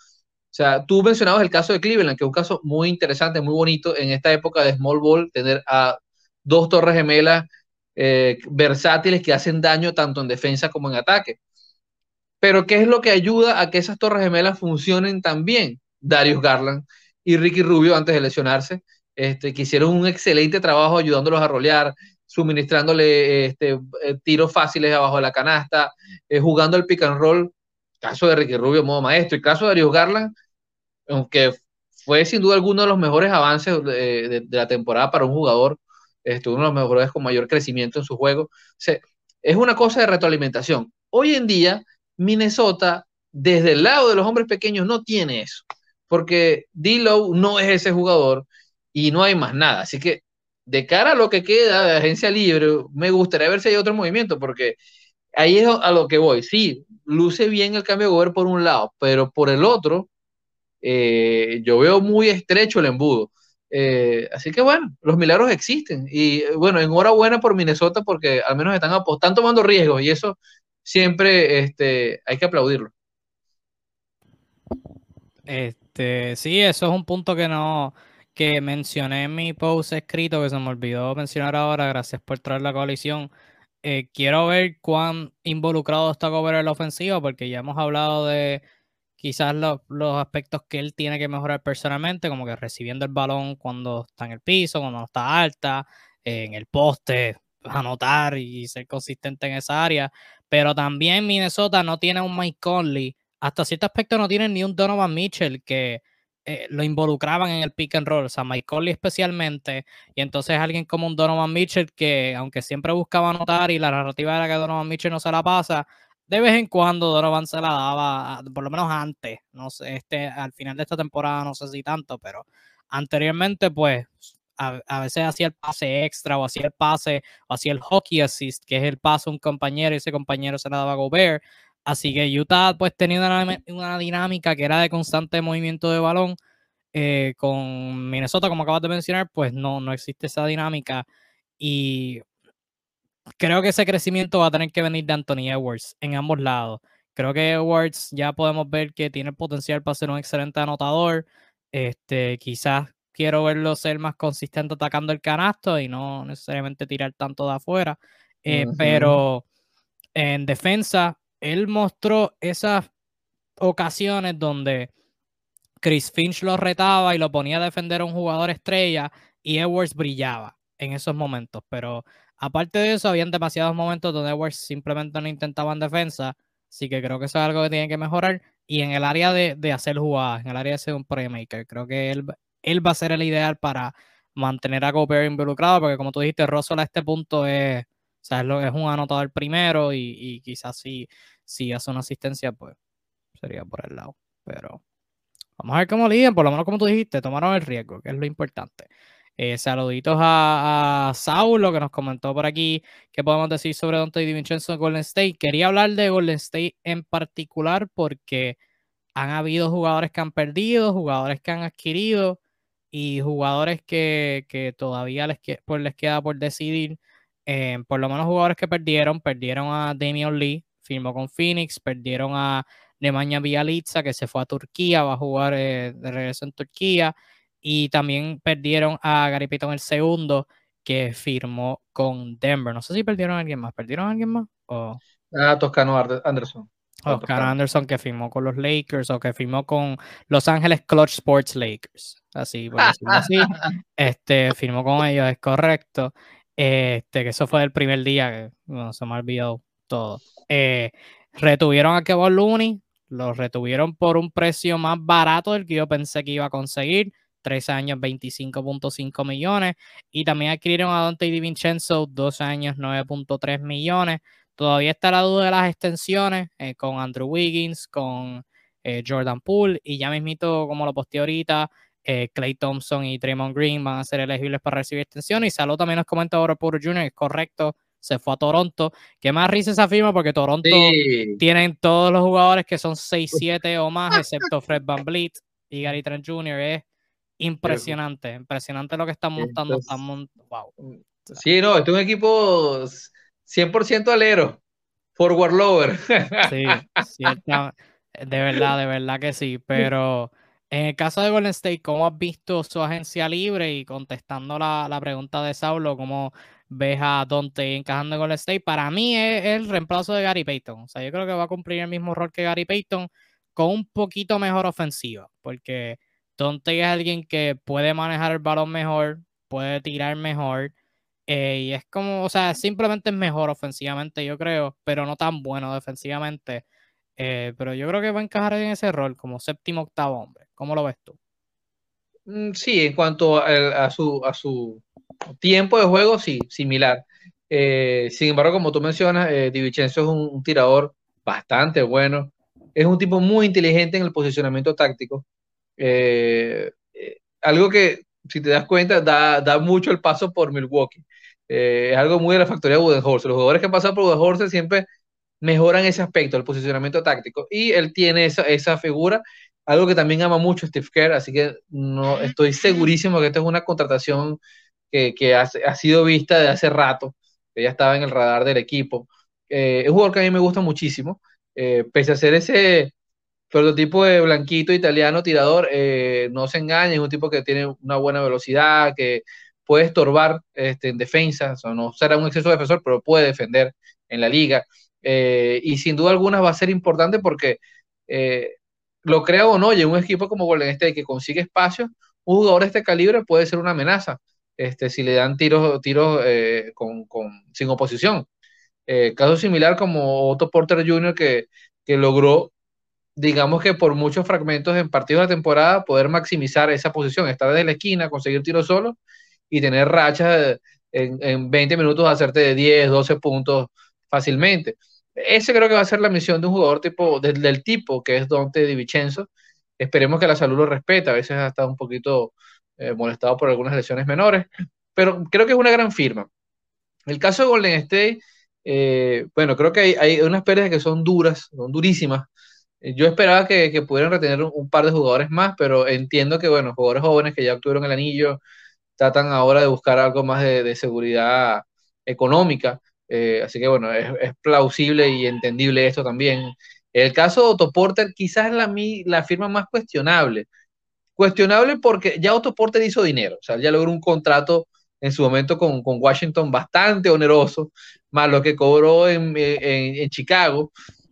S2: sea, tú mencionabas el caso de Cleveland, que es un caso muy interesante, muy bonito en esta época de small ball, tener a dos torres gemelas eh, versátiles que hacen daño tanto en defensa como en ataque. Pero ¿qué es lo que ayuda a que esas torres gemelas funcionen tan bien? Darius Garland y Ricky Rubio antes de lesionarse este, que hicieron un excelente trabajo ayudándolos a rolear, suministrándole este, eh, tiros fáciles abajo de la canasta, eh, jugando el pick and caso de Ricky Rubio modo maestro, y caso de Darius Garland, aunque fue sin duda alguno de los mejores avances de, la temporada para un jugador, este, uno de los mejores con mayor crecimiento en su juego. es una cosa de retroalimentación. Hoy en día, Minnesota, desde el lado de los hombres pequeños, no tiene eso, porque D-Low no es ese jugador y no hay más nada. Así que de cara a lo que queda de agencia libre, me gustaría ver si hay otro movimiento, porque ahí es a lo que voy. Sí, luce bien el cambio de gobierno por un lado, pero por el otro, eh, yo veo muy estrecho el embudo. Eh, así que bueno, los milagros existen. Y bueno, enhorabuena por Minnesota porque al menos están, están tomando riesgos y eso siempre este, hay que aplaudirlo.
S1: Este, sí, eso es un punto que no, que mencioné en mi post escrito, que se me olvidó mencionar ahora, gracias por traer la coalición. Eh, quiero ver cuán involucrado está Gobert en la ofensiva, porque ya hemos hablado de quizás los, aspectos que él tiene que mejorar personalmente, como que recibiendo el balón cuando está en el piso, cuando está alta, en el poste, anotar y ser consistente en esa área. Pero también Minnesota no tiene un Mike Conley, hasta cierto aspecto no tiene ni un Donovan Mitchell que eh, lo involucraban en el pick and roll, o sea, Mike Conley especialmente, y entonces alguien como un Donovan Mitchell que, aunque siempre buscaba anotar y la narrativa era que Donovan Mitchell no se la pasa, de vez en cuando Donovan se la daba, por lo menos antes, no sé, este, al final de esta temporada no sé si tanto, pero anteriormente pues a, veces hacía el pase extra o hacía el pase o hacía el hockey assist, que es el pase a un compañero y ese compañero se la daba a Gobert, Así que Utah pues tenía una, dinámica que era de constante movimiento de balón. Eh, con Minnesota, como acabas de mencionar, pues no, no existe esa dinámica. Y creo que ese crecimiento va a tener que venir de Anthony Edwards en ambos lados. Creo que Edwards ya podemos ver que tiene el potencial para ser un excelente anotador. Este, quizás quiero verlo ser más consistente atacando el canasto y no necesariamente tirar tanto de afuera. Eh, pero en defensa, él mostró esas ocasiones donde Chris Finch lo retaba y lo ponía a defender a un jugador estrella y Edwards brillaba en esos momentos. Pero aparte de eso, habían demasiados momentos donde Edwards simplemente no intentaba en defensa. Así que creo que eso es algo que tiene que mejorar. Y en el área de, de hacer jugadas, en el área de ser un playmaker, creo que él, él va a ser el ideal para mantener a Cooper involucrado, porque como tú dijiste, Russell a este punto es, o sea, es, un anotador primero y, y quizás si, si hace una asistencia, pues sería por el lado. Pero vamos a ver cómo lidian, por lo menos como tú dijiste, tomaron el riesgo, que es lo importante. Eh, saluditos a, Saulo que nos comentó por aquí qué podemos decir sobre Dante DiVincenzo en Golden State. Quería hablar de Golden State en particular porque han habido jugadores que han perdido, jugadores que han adquirido y jugadores que, que todavía les, pues, les queda por decidir. Eh, por lo menos jugadores que perdieron, perdieron a Damian Lee, firmó con Phoenix, perdieron a Nemanja Bialica, que se fue a Turquía, va a jugar eh, de regreso en Turquía, y también perdieron a Gary Payton el segundo, que firmó con Denver. No sé si perdieron a alguien más. ¿Perdieron a alguien más? O...
S2: Ah, Toscano Anderson.
S1: Oscar Anderson que firmó con los Lakers o que firmó con Los Ángeles Clutch Sports Lakers. Así, por decirlo así. Este, firmó con ellos, es correcto. Este, que eso fue el primer día que se me ha olvidado todo. Eh, retuvieron a Kevin Looney, lo retuvieron por un precio más barato del que yo pensé que iba a conseguir. Tres años, 25.5 millones. Y también adquirieron a Dante DiVincenzo, dos años, 9.3 millones. Todavía está la duda de las extensiones eh, con Andrew Wiggins, con eh, Jordan Poole y ya mismito, como lo posté ahorita, Clay eh, Thompson y Draymond Green van a ser elegibles para recibir extensiones. Y Salud también nos comenta ahora por Jr., es correcto, se fue a Toronto. ¿Qué más risa esa firma? Porque Toronto tienen todos los jugadores que son 6-7 o más, excepto Fred Van Vliet y Gary Trent Jr. Es impresionante, impresionante lo que están montando. Están wow.
S2: Sí, no, este es un equipo 100% alero. Forward lower.
S1: Sí, de verdad, de verdad que sí. Pero en el caso de Golden State, ¿cómo has visto su agencia libre? Y contestando la, pregunta de Saulo, ¿cómo ves a Dante encajando en Golden State? Para mí es el reemplazo de Gary Payton. O sea, yo creo que va a cumplir el mismo rol que Gary Payton con un poquito mejor ofensiva. Porque Dante es alguien que puede manejar el balón mejor, puede tirar mejor eh, y es como, o sea, simplemente es mejor ofensivamente, yo creo, pero no tan bueno defensivamente. Eh, pero yo creo que va a encajar en ese rol como séptimo, octavo hombre. ¿Cómo lo ves tú?
S2: Mm, sí, en cuanto a, su, a su tiempo de juego, sí, similar. Eh, sin embargo, como tú mencionas, eh, es un, tirador bastante bueno. Es un tipo muy inteligente en el posicionamiento táctico. algo que, si te das cuenta, da, da mucho el paso por Milwaukee. Eh, es algo muy de la factoría de Budenholzer. Los jugadores que han pasado por Budenholzer siempre mejoran ese aspecto, el posicionamiento táctico. Y él tiene esa, esa figura, algo que también ama mucho Steve Kerr, así que no estoy segurísimo que esta es una contratación que, que ha, ha, sido vista de hace rato, que ya estaba en el radar del equipo. Eh, es un jugador que a mí me gusta muchísimo, eh, pese a ser ese prototipo de blanquito italiano tirador, no se engañe, es un tipo que tiene una buena velocidad, que puede estorbar este, en defensa, o no será un exceso de defensor, pero puede defender en la liga. Eh, y sin duda alguna va a ser importante porque, eh, lo crea o no, y un equipo como Golden State que consigue espacio, un jugador de este calibre puede ser una amenaza este, si le dan tiros, tiros eh, con, con, sin oposición. caso similar como Otto Porter Jr. que, que logró digamos que por muchos fragmentos en partidos de la temporada, poder maximizar esa posición, estar desde la esquina, conseguir tiros solo y tener rachas en, en 20 minutos, hacerte de 10, 12 puntos fácilmente. Ese creo que va a ser la misión de un jugador tipo, del, tipo que es Dante Di Vincenzo. Esperemos que la salud lo respete. A veces ha estado un poquito eh, molestado por algunas lesiones menores, pero creo que es una gran firma. El caso de Golden State, eh, bueno, creo que hay, hay, unas pérdidas que son duras, son durísimas. Eh, yo esperaba que, que pudieran retener un, un, par de jugadores más, pero entiendo que, bueno, jugadores jóvenes que ya obtuvieron el anillo, tratan ahora de buscar algo más de, seguridad económica. Eh, así que bueno, es, plausible y entendible esto también. El caso de Otto Porter quizás es la, la firma más cuestionable. Cuestionable porque ya Otto Porter hizo dinero, o sea, ya logró un contrato en su momento con, con Washington bastante oneroso, más lo que cobró en, en, Chicago.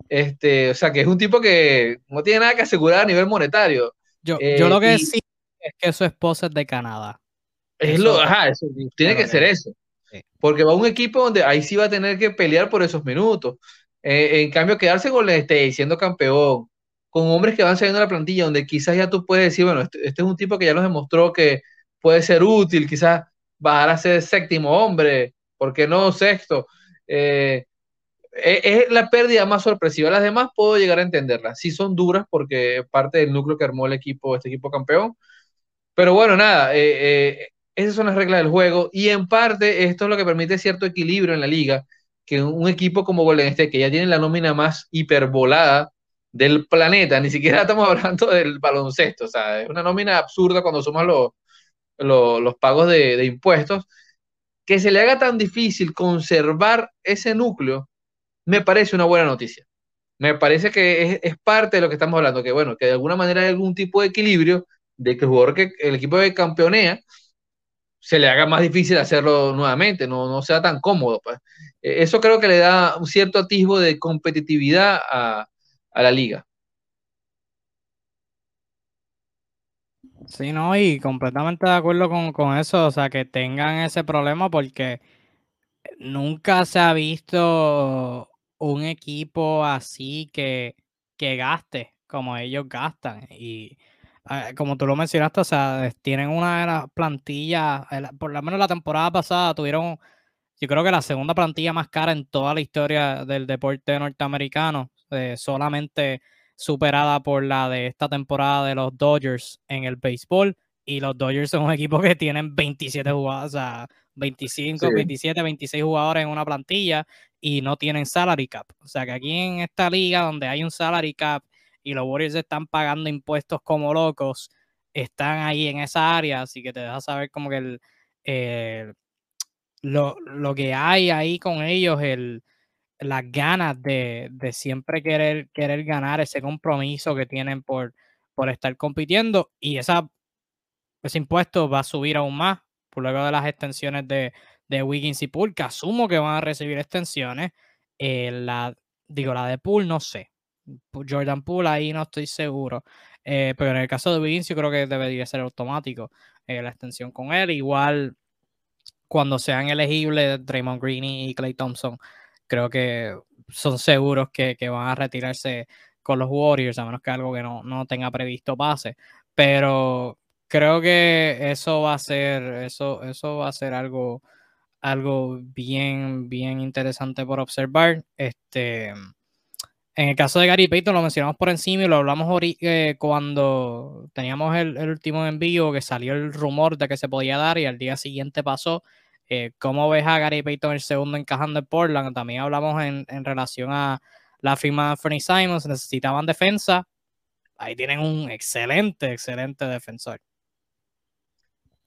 S2: Este, o sea, que es un tipo que no tiene nada que asegurar a nivel monetario.
S1: Yo, yo lo que eh, sí es que su esposa es de Canadá.
S2: Es lo, ajá, tiene que ser eso. Porque va a un equipo donde ahí sí va a tener que pelear por esos minutos. Eh, en cambio, quedarse con el State siendo campeón, con hombres que van saliendo de la plantilla, donde quizás ya tú puedes decir, bueno, este, este, es un tipo que ya nos demostró que puede ser útil, quizás bajar a ser séptimo hombre, ¿por qué no sexto? Eh, e, es, la pérdida más sorpresiva. Las demás puedo llegar a entenderlas. Sí son duras porque parte del núcleo que armó el equipo, este equipo campeón. Pero bueno, nada, eh, esas son las reglas del juego y en parte esto es lo que permite cierto equilibrio en la liga, que un equipo como Golden State, que ya tiene la nómina más hiperbolada del planeta, ni siquiera estamos hablando del baloncesto, o sea, es una nómina absurda cuando sumas los, los, pagos de, impuestos, que se le haga tan difícil conservar ese núcleo, me parece una buena noticia. Me parece que es, es, parte de lo que estamos hablando, que bueno, que de alguna manera hay algún tipo de equilibrio de que el jugador que el equipo que campeonea se le haga más difícil hacerlo nuevamente, no, no sea tan cómodo. Pues. E, eso creo que le da un cierto atisbo de competitividad a, la liga.
S1: Sí, no, y completamente de acuerdo con, con, eso, o sea, que tengan ese problema porque nunca se ha visto un equipo así que, que gaste como ellos gastan. Y como tú lo mencionaste, o sea, tienen una de las plantillas, por lo menos la temporada pasada tuvieron, yo creo que la segunda plantilla más cara en toda la historia del deporte norteamericano, eh, solamente superada por la de esta temporada de los Dodgers en el béisbol. Y los Dodgers son un equipo que tienen 27 jugadores, o sea, 25, 27, 26 jugadores en una plantilla y no tienen salary cap. O sea que aquí en esta liga donde hay un salary cap y los Warriors están pagando impuestos como locos, están ahí en esa área, así que te deja saber como que el, eh, lo, que hay ahí con ellos, el, las ganas de, siempre querer, querer ganar ese compromiso que tienen por, por estar compitiendo y esa, ese impuesto va a subir aún más por luego de las extensiones de, de Wiggins y Poole, que asumo que van a recibir extensiones. Eh, la, digo, la de Poole no sé, Jordan Poole ahí no estoy seguro. Eh, pero en el caso de Wiggins yo creo que debería ser automático eh, la extensión con él. Igual cuando sean elegibles Draymond Green y Clay Thompson, creo que son seguros que, van a retirarse con los Warriors, a menos que algo que no, no tenga previsto pase. Pero creo que eso va a ser, eso, eso va a ser algo, algo bien, bien interesante por observar. Este en el caso de Gary Payton lo mencionamos por encima y lo hablamos eh, cuando teníamos el, último envío que salió el rumor de que se podía dar y al día siguiente pasó. Eh, ¿Cómo ves a Gary Payton el segundo encajando en Portland? También hablamos en, relación a la firma de Fernie Simons, necesitaban defensa. Ahí tienen un excelente, excelente defensor.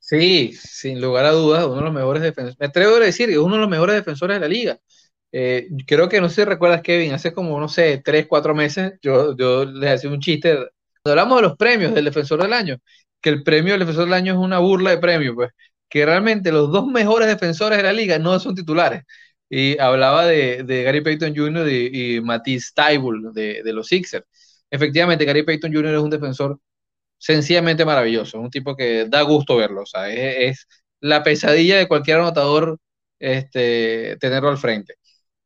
S2: Sí, sin lugar a dudas, uno de los mejores defensores. Me atrevo a decir que es uno de los mejores defensores de la liga. Eh, creo que no sé si recuerdas, Kevin, hace como, no sé, tres, cuatro meses, yo, yo les hacía un chiste. Cuando hablamos de los premios del defensor del año, que el premio del defensor del año es una burla de premio, pues, que realmente los dos mejores defensores de la liga no son titulares. Y hablaba de, de Gary Payton Jr. y Matisse Tybul de, de los Sixers. Efectivamente, Gary Payton Jr. es un defensor sencillamente maravilloso, un tipo que da gusto verlo, o sea, es, es la pesadilla de cualquier anotador este, tenerlo al frente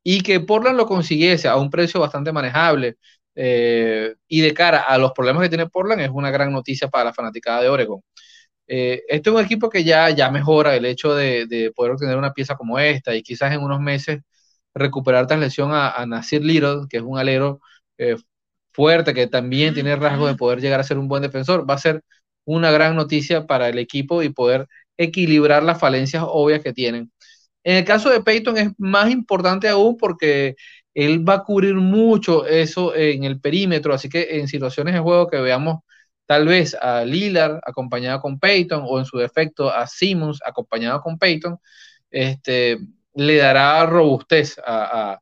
S2: y que Portland lo consiguiese a un precio bastante manejable eh, y de cara a los problemas que tiene Portland es una gran noticia para la fanaticada de Oregon. Eh, este es un equipo que ya, ya mejora el hecho de, poder obtener una pieza como esta y quizás en unos meses recuperar tras lesión a, a Nasir Little, que es un alero eh, fuerte, que también tiene rasgos de poder llegar a ser un buen defensor. Va a ser una gran noticia para el equipo y poder equilibrar las falencias obvias que tienen en el caso de Peyton es más importante aún porque él va a cubrir mucho eso en el perímetro, así que en situaciones de juego que veamos tal vez a Lillard acompañado con Peyton o en su defecto a Simmons acompañado con Peyton, este, le dará robustez a,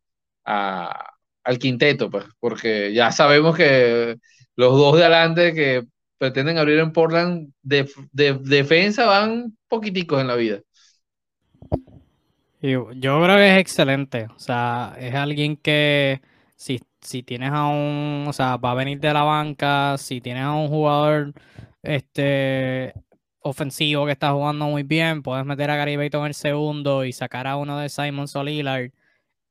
S2: al quinteto, pues, porque ya sabemos que los dos de adelante que pretenden abrir en Portland de, defensa van poquiticos en la vida.
S1: Yo, creo que es excelente. O sea, es alguien que si, si, tienes a un, o sea, va a venir de la banca, si tienes a un jugador este ofensivo que está jugando muy bien, puedes meter a Gary Payton en el segundo y sacar a uno de Simon Solillard.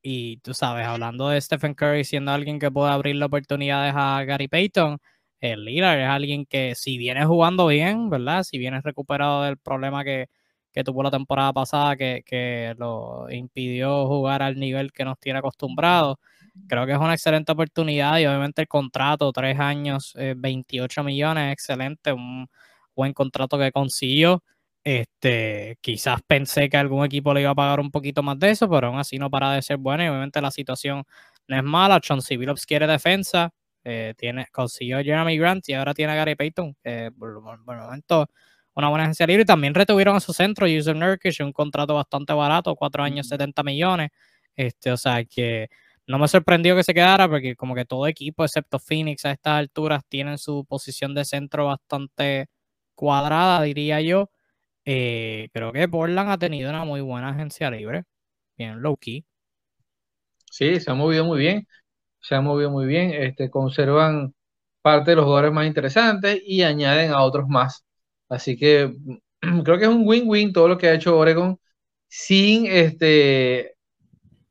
S1: Y tú sabes, hablando de Stephen Curry siendo alguien que puede abrir oportunidades a Gary Payton, el Lillard es alguien que si viene jugando bien, ¿verdad? Si viene recuperado del problema que, tuvo la temporada pasada, que, lo impidió jugar al nivel que nos tiene acostumbrados, creo que es una excelente oportunidad y obviamente el contrato, tres años, 28 millones, excelente, un buen contrato que consiguió. Este, quizás pensé que algún equipo le iba a pagar un poquito más de eso, pero aún así no para de ser bueno y obviamente la situación no es mala. John Billups quiere defensa, eh, tiene, consiguió Jeremy Grant y ahora tiene a Gary Payton. por, el momento, una buena agencia libre. Y también retuvieron a su centro, User Nurkic, un contrato bastante barato, cuatro años, 70 millones. Este, o sea que no me sorprendió que se quedara porque como que todo equipo, excepto Phoenix a estas alturas, tienen su posición de centro bastante cuadrada, diría yo. Eh, creo que Portland ha tenido una muy buena agencia libre, bien low key.
S2: Sí, se ha movido muy bien, se ha movido muy bien, este, conservan parte de los jugadores más interesantes y añaden a otros más. Así que creo que es un win-win todo lo que ha hecho Oregon sin este,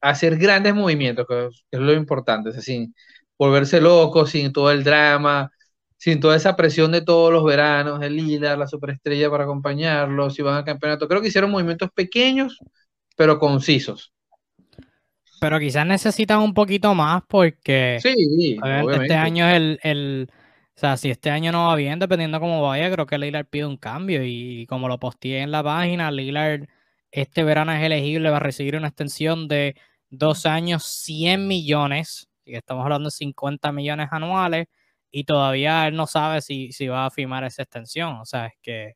S2: hacer grandes movimientos, que es lo importante, sin volverse loco, sin todo el drama, sin toda esa presión de todos los veranos, el líder, la superestrella para acompañarlos, si van al campeonato. Creo que hicieron movimientos pequeños, pero concisos.
S1: Pero quizás necesitan un poquito más porque
S2: sí,
S1: este año es el, el, O sea, si este año no va bien, dependiendo cómo vaya, creo que Lillard pide un cambio. Y como lo posteé en la página, Lillard este verano es elegible, va a recibir una extensión de dos años, 100 millones. Y estamos hablando de 50 millones anuales y todavía él no sabe si, si va a firmar esa extensión. O sea, es que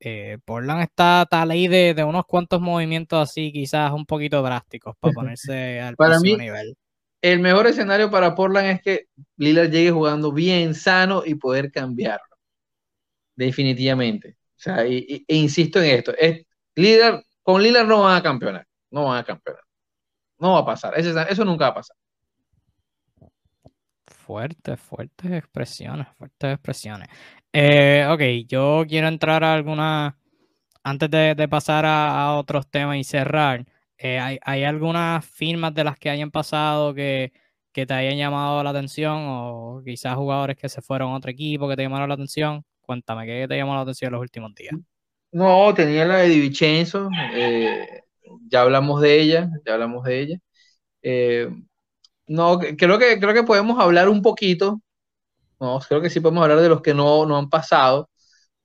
S1: eh, Portland está tal ahí de, de, unos cuantos movimientos así, quizás un poquito drásticos para ponerse al
S2: para nivel. El mejor escenario para Portland es que Lillard llegue jugando bien, sano y poder cambiarlo. Definitivamente. O sea, e insisto en esto. Es, Lillard, con Lillard no van a campeonar. No van a campeonar. No va a pasar. eso nunca va a pasar.
S1: Fuertes, fuertes expresiones, fuertes expresiones. Eh, ok, yo quiero entrar a alguna, antes de, pasar a, otros temas y cerrar, eh, ¿hay, algunas firmas de las que hayan pasado que, te hayan llamado la atención o quizás jugadores que se fueron a otro equipo que te llamaron la atención? Cuéntame, ¿qué te llamó la atención en los últimos días?
S2: No, tenía la de Divincenzo, eh, ya hablamos de ella, ya hablamos de ella. No, creo que, creo que podemos hablar un poquito. No, creo que sí podemos hablar de los que no, no han pasado.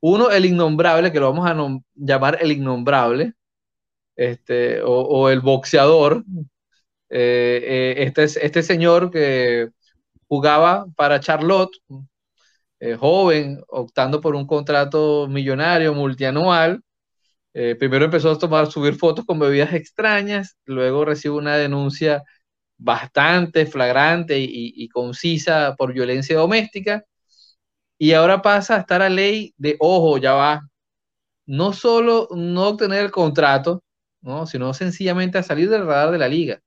S2: Uno, el innombrable, que lo vamos a llamar el innombrable, este, o, el boxeador. Eh, eh, este, este señor que jugaba para Charlotte, eh, joven, optando por un contrato millonario, multianual. primero empezó a tomar, subir fotos con bebidas extrañas, luego recibe una denuncia bastante flagrante y, concisa por violencia doméstica. Y ahora pasa a estar a ley de, ojo, ya va, no solo no obtener el contrato, ¿no? sino sencillamente a salir del radar de la liga.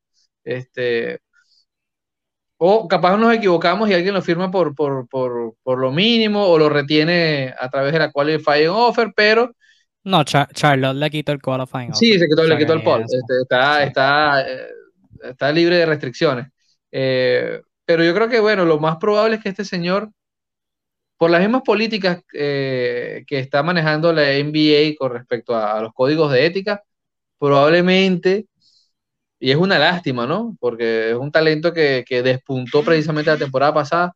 S2: Este, o capaz nos equivocamos y alguien lo firma por, por, lo mínimo o lo retiene a través de la qualifying offer, pero...
S1: No, Charlotte le quitó el qualifying
S2: offer. Sí, se quitó, le quitó el poll. Este, está, está eh, está libre de restricciones. Eh, pero yo creo que, bueno, lo más probable es que este señor, por las mismas políticas eh, que está manejando la NBA con respecto a, los códigos de ética, probablemente, y es una lástima, ¿no? Porque es un talento que, que despuntó precisamente la temporada pasada,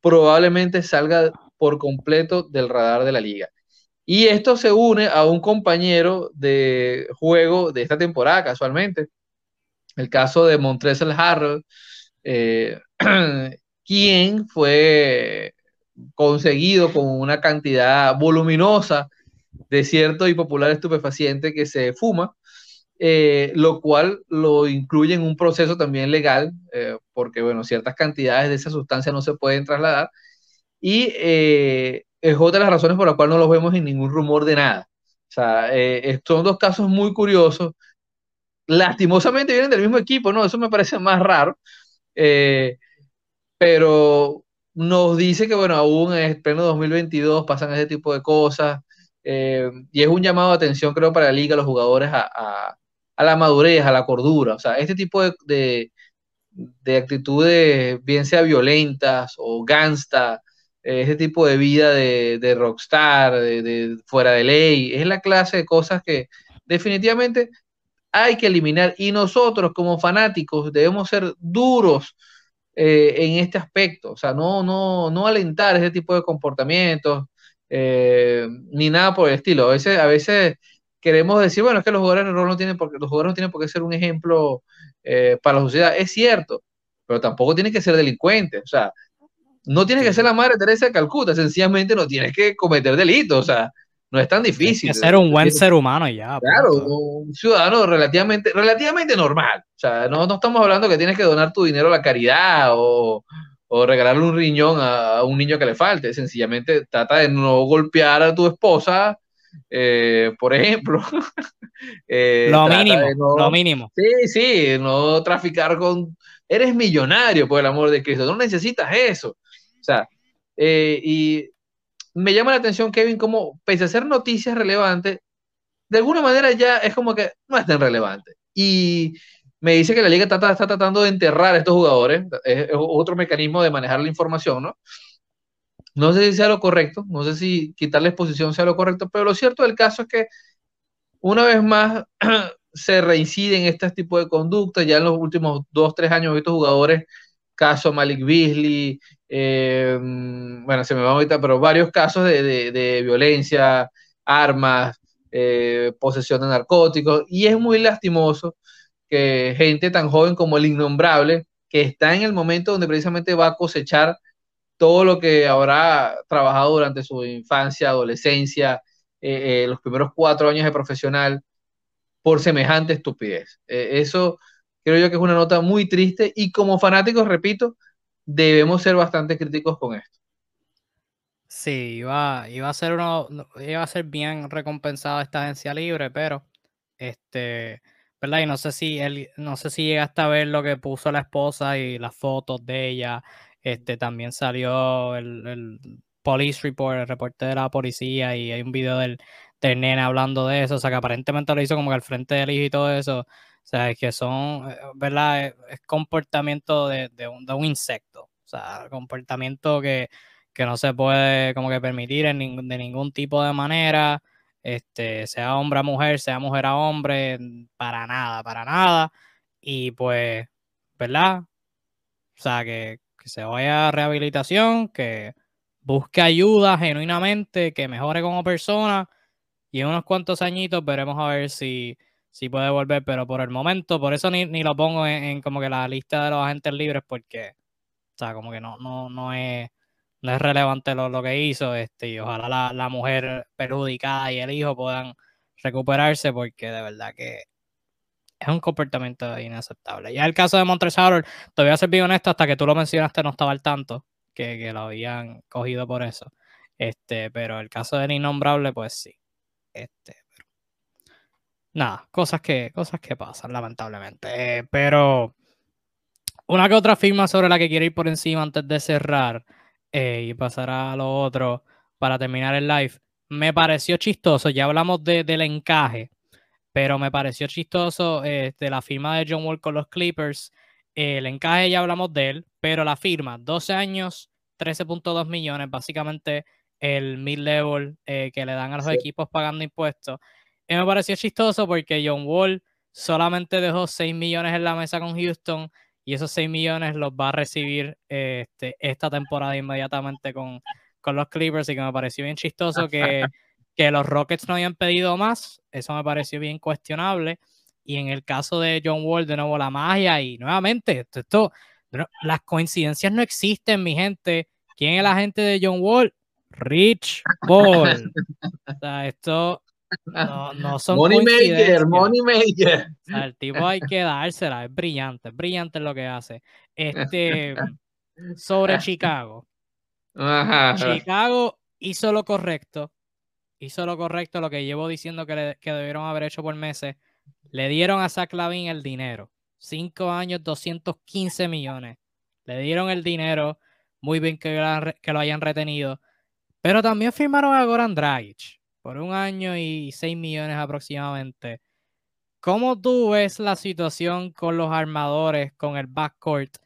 S2: probablemente salga por completo del radar de la liga. Y esto se une a un compañero de juego de esta temporada, casualmente, el caso de Montrezl Harrell, eh, quien fue conseguido con una cantidad voluminosa de cierto y popular estupefaciente que se fuma eh, lo cual lo incluye en un proceso también legal, eh, porque, bueno, ciertas cantidades de esa sustancia no se pueden trasladar, y eh, es otra de las razones por las cuales no los vemos en ningún rumor de nada. O sea, son dos casos muy curiosos. Lastimosamente vienen del mismo equipo, ¿no? Eso me parece más raro. pero nos dice que, bueno, aún en el pleno 2022 pasan ese tipo de cosas. Y es un llamado de atención, creo, para la liga, los jugadores a a la madurez, a la cordura. O sea, este tipo de, de, actitudes, bien sea violentas o gangsta, eh, este tipo de vida de, rockstar, de, fuera de ley, es la clase de cosas que definitivamente hay que eliminar. Y nosotros como fanáticos debemos ser duros eh, en este aspecto. O sea, no, no, no alentar ese tipo de comportamientos. Eh, ni nada por el estilo. A veces, a veces queremos decir, bueno, es que los jugadores no tienen por qué, los jugadores no tienen por qué ser un ejemplo eh, para la sociedad. Es cierto, pero tampoco tienen que ser delincuentes. O sea, no tienes que ser la madre Teresa de Calcuta, sencillamente no tienes que cometer delitos. O sea, no es tan difícil.
S1: Que ser un buen ser humano ya.
S2: Claro, un ciudadano relativamente, relativamente normal. O sea, no, no estamos hablando que tienes que donar tu dinero a la caridad o, o regalarle un riñón a, a, un niño que le falte. Sencillamente trata de no golpear a tu esposa eh, por ejemplo.
S1: Eh, lo mínimo, lo mínimo.
S2: Sí, sí, no traficar con... Eres millonario, por el amor de Cristo, no necesitas eso. O sea, eh, y me llama la atención, Kevin, como pese a ser noticias relevantes, de alguna manera ya es como que no es tan relevante. Y me dice que la liga está, está tratando de enterrar a estos jugadores, es, otro mecanismo de manejar la información, ¿no? No sé si sea lo correcto, no sé si quitarle exposición sea lo correcto, pero lo cierto del caso es que una vez más se reinciden este tipo de conductas. Ya en los últimos dos, tres años, estos jugadores, caso Malik Beasley, eh, bueno, se me va ahorita, pero varios casos de, violencia, armas, eh, posesión de narcóticos, y es muy lastimoso que gente tan joven como el innombrable, que está en el momento donde precisamente va a cosechar todo lo que habrá trabajado durante su infancia, adolescencia, eh, eh, los primeros cuatro años de profesional, por semejante estupidez. Eh, eso creo yo que es una nota muy triste y como fanáticos, repito, debemos ser bastante críticos con esto.
S1: Sí, iba, iba a ser uno, iba a ser bien recompensado esta agencia libre, pero este, ¿verdad? Y no sé si él, no sé si llegaste a ver lo que puso la esposa y las fotos de ella este, también salió el, police report, el reporte de la policía, y hay un video del, del nene hablando de eso, o sea, que aparentemente lo hizo como que al frente del hijo y todo eso. O sea, es que son, eh, ¿verdad? Es, comportamiento de, un, de, un, insecto. O sea, comportamiento que, que, no se puede como que permitir en de ningún tipo de manera. Este, sea hombre a mujer, sea mujer a hombre, para nada, para nada. Y pues, ¿verdad? O sea, que, se vaya a rehabilitación, que busque ayuda genuinamente, que mejore como persona y en unos cuantos añitos veremos a ver si, si puede volver, pero por el momento, por eso ni, lo pongo en, como que la lista de los agentes libres porque, o sea, como que no, no, no es no es relevante lo, lo que hizo, este, y ojalá la, la, mujer perjudicada y el hijo puedan recuperarse, porque de verdad que es un comportamiento inaceptable. Ya el caso de Montresor, te voy a ser bien honesto, hasta que tú lo mencionaste no estaba al tanto que, que lo habían cogido por eso. Este, pero el caso del innombrable, pues sí. Este. Nada, cosas que, cosas que pasan, lamentablemente. Eh, pero una que otra firma sobre la que quiero ir por encima antes de cerrar eh, y pasar a lo otro para terminar el live. Me pareció chistoso, ya hablamos de, del encaje pero me pareció chistoso este, la firma de John Wall con los Clippers. el encaje ya hablamos de él, pero la firma, 12 años, 13.2 millones, básicamente el mid-level eh, que le dan a los equipos pagando impuestos. Y me pareció chistoso porque John Wall solamente dejó 6 millones en la mesa con Houston y esos 6 millones los va a recibir este, esta temporada inmediatamente con, con los Clippers y que me pareció bien chistoso que que los Rockets no habían pedido más, eso me pareció bien cuestionable. Y en el caso de John Wall, de nuevo la magia y nuevamente, esto, las coincidencias no existen, mi gente. ¿Quién es la gente de John Wall? Rich Paul. o sea, esto, no, no son
S2: Money maker, money maker.
S1: O sea, el tipo hay que dársela, es brillante, es brillante lo que hace. Este, sobre Chicago.
S2: Ajá.
S1: Chicago hizo lo correcto, hizo lo correcto, lo que llevo diciendo que, le- que debieron haber hecho por meses. Le dieron a Zach Lavin el dinero. Cinco años, 215 millones. Le dieron el dinero. Muy bien que, que lo hayan retenido. Pero también firmaron a Goran Dragic por un año y 6 millones aproximadamente. ¿Cómo tú ves la situación con los armadores, con el backcourt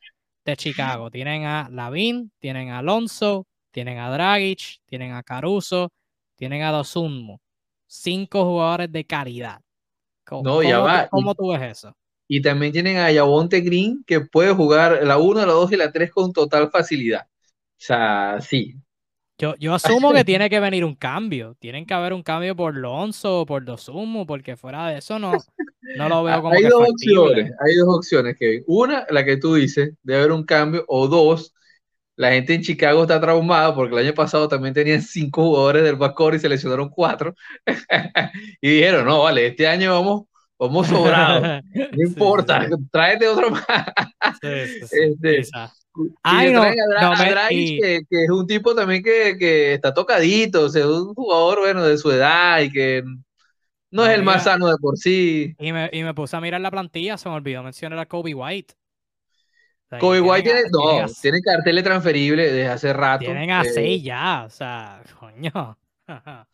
S1: de Chicago? Tienen a Lavin, tienen a Alonso, tienen a Dragic, tienen a Caruso, tienen a Dosunmu. Cinco jugadores de calidad. ¿Cómo,
S2: No, ya
S1: cómo
S2: va,
S1: ¿Cómo tú ves eso?
S2: Y también tienen a Yavonte Green que puede jugar la 1, la 2 y la 3 con total facilidad. O sea, sí.
S1: Yo, yo asumo que tiene que venir un cambio. Tienen que haber un cambio por Lonzo o por Dosunmu, porque fuera de eso no, no lo veo como
S2: hay
S1: que
S2: dos
S1: factible.
S2: opciones, hay dos opciones, Kevin. Una, la que tú dices, debe haber un cambio, o dos, la gente en Chicago está traumada porque el año pasado también tenían cinco jugadores del backcourt y seleccionaron cuatro. y dijeron, no, vale, este año vamos, vamos sobrados. No
S1: Sí, sí,
S2: importa,
S1: sí.
S2: tráete otro más.
S1: Sí,
S2: Este,
S1: Ay, no,
S2: a, Dra-
S1: no me-
S2: que, que es un tipo también que, que está tocadito, o sea, un jugador, bueno, de su edad y que no, es el más sano de por sí.
S1: Y me, y me puse a mirar la plantilla, se me olvidó mencionar a Kobe White. O sea, y
S2: Kobe White tiene, no, tiene cartel transferible desde hace rato.
S1: Tienen a
S2: eh,
S1: seis ya, o sea, coño.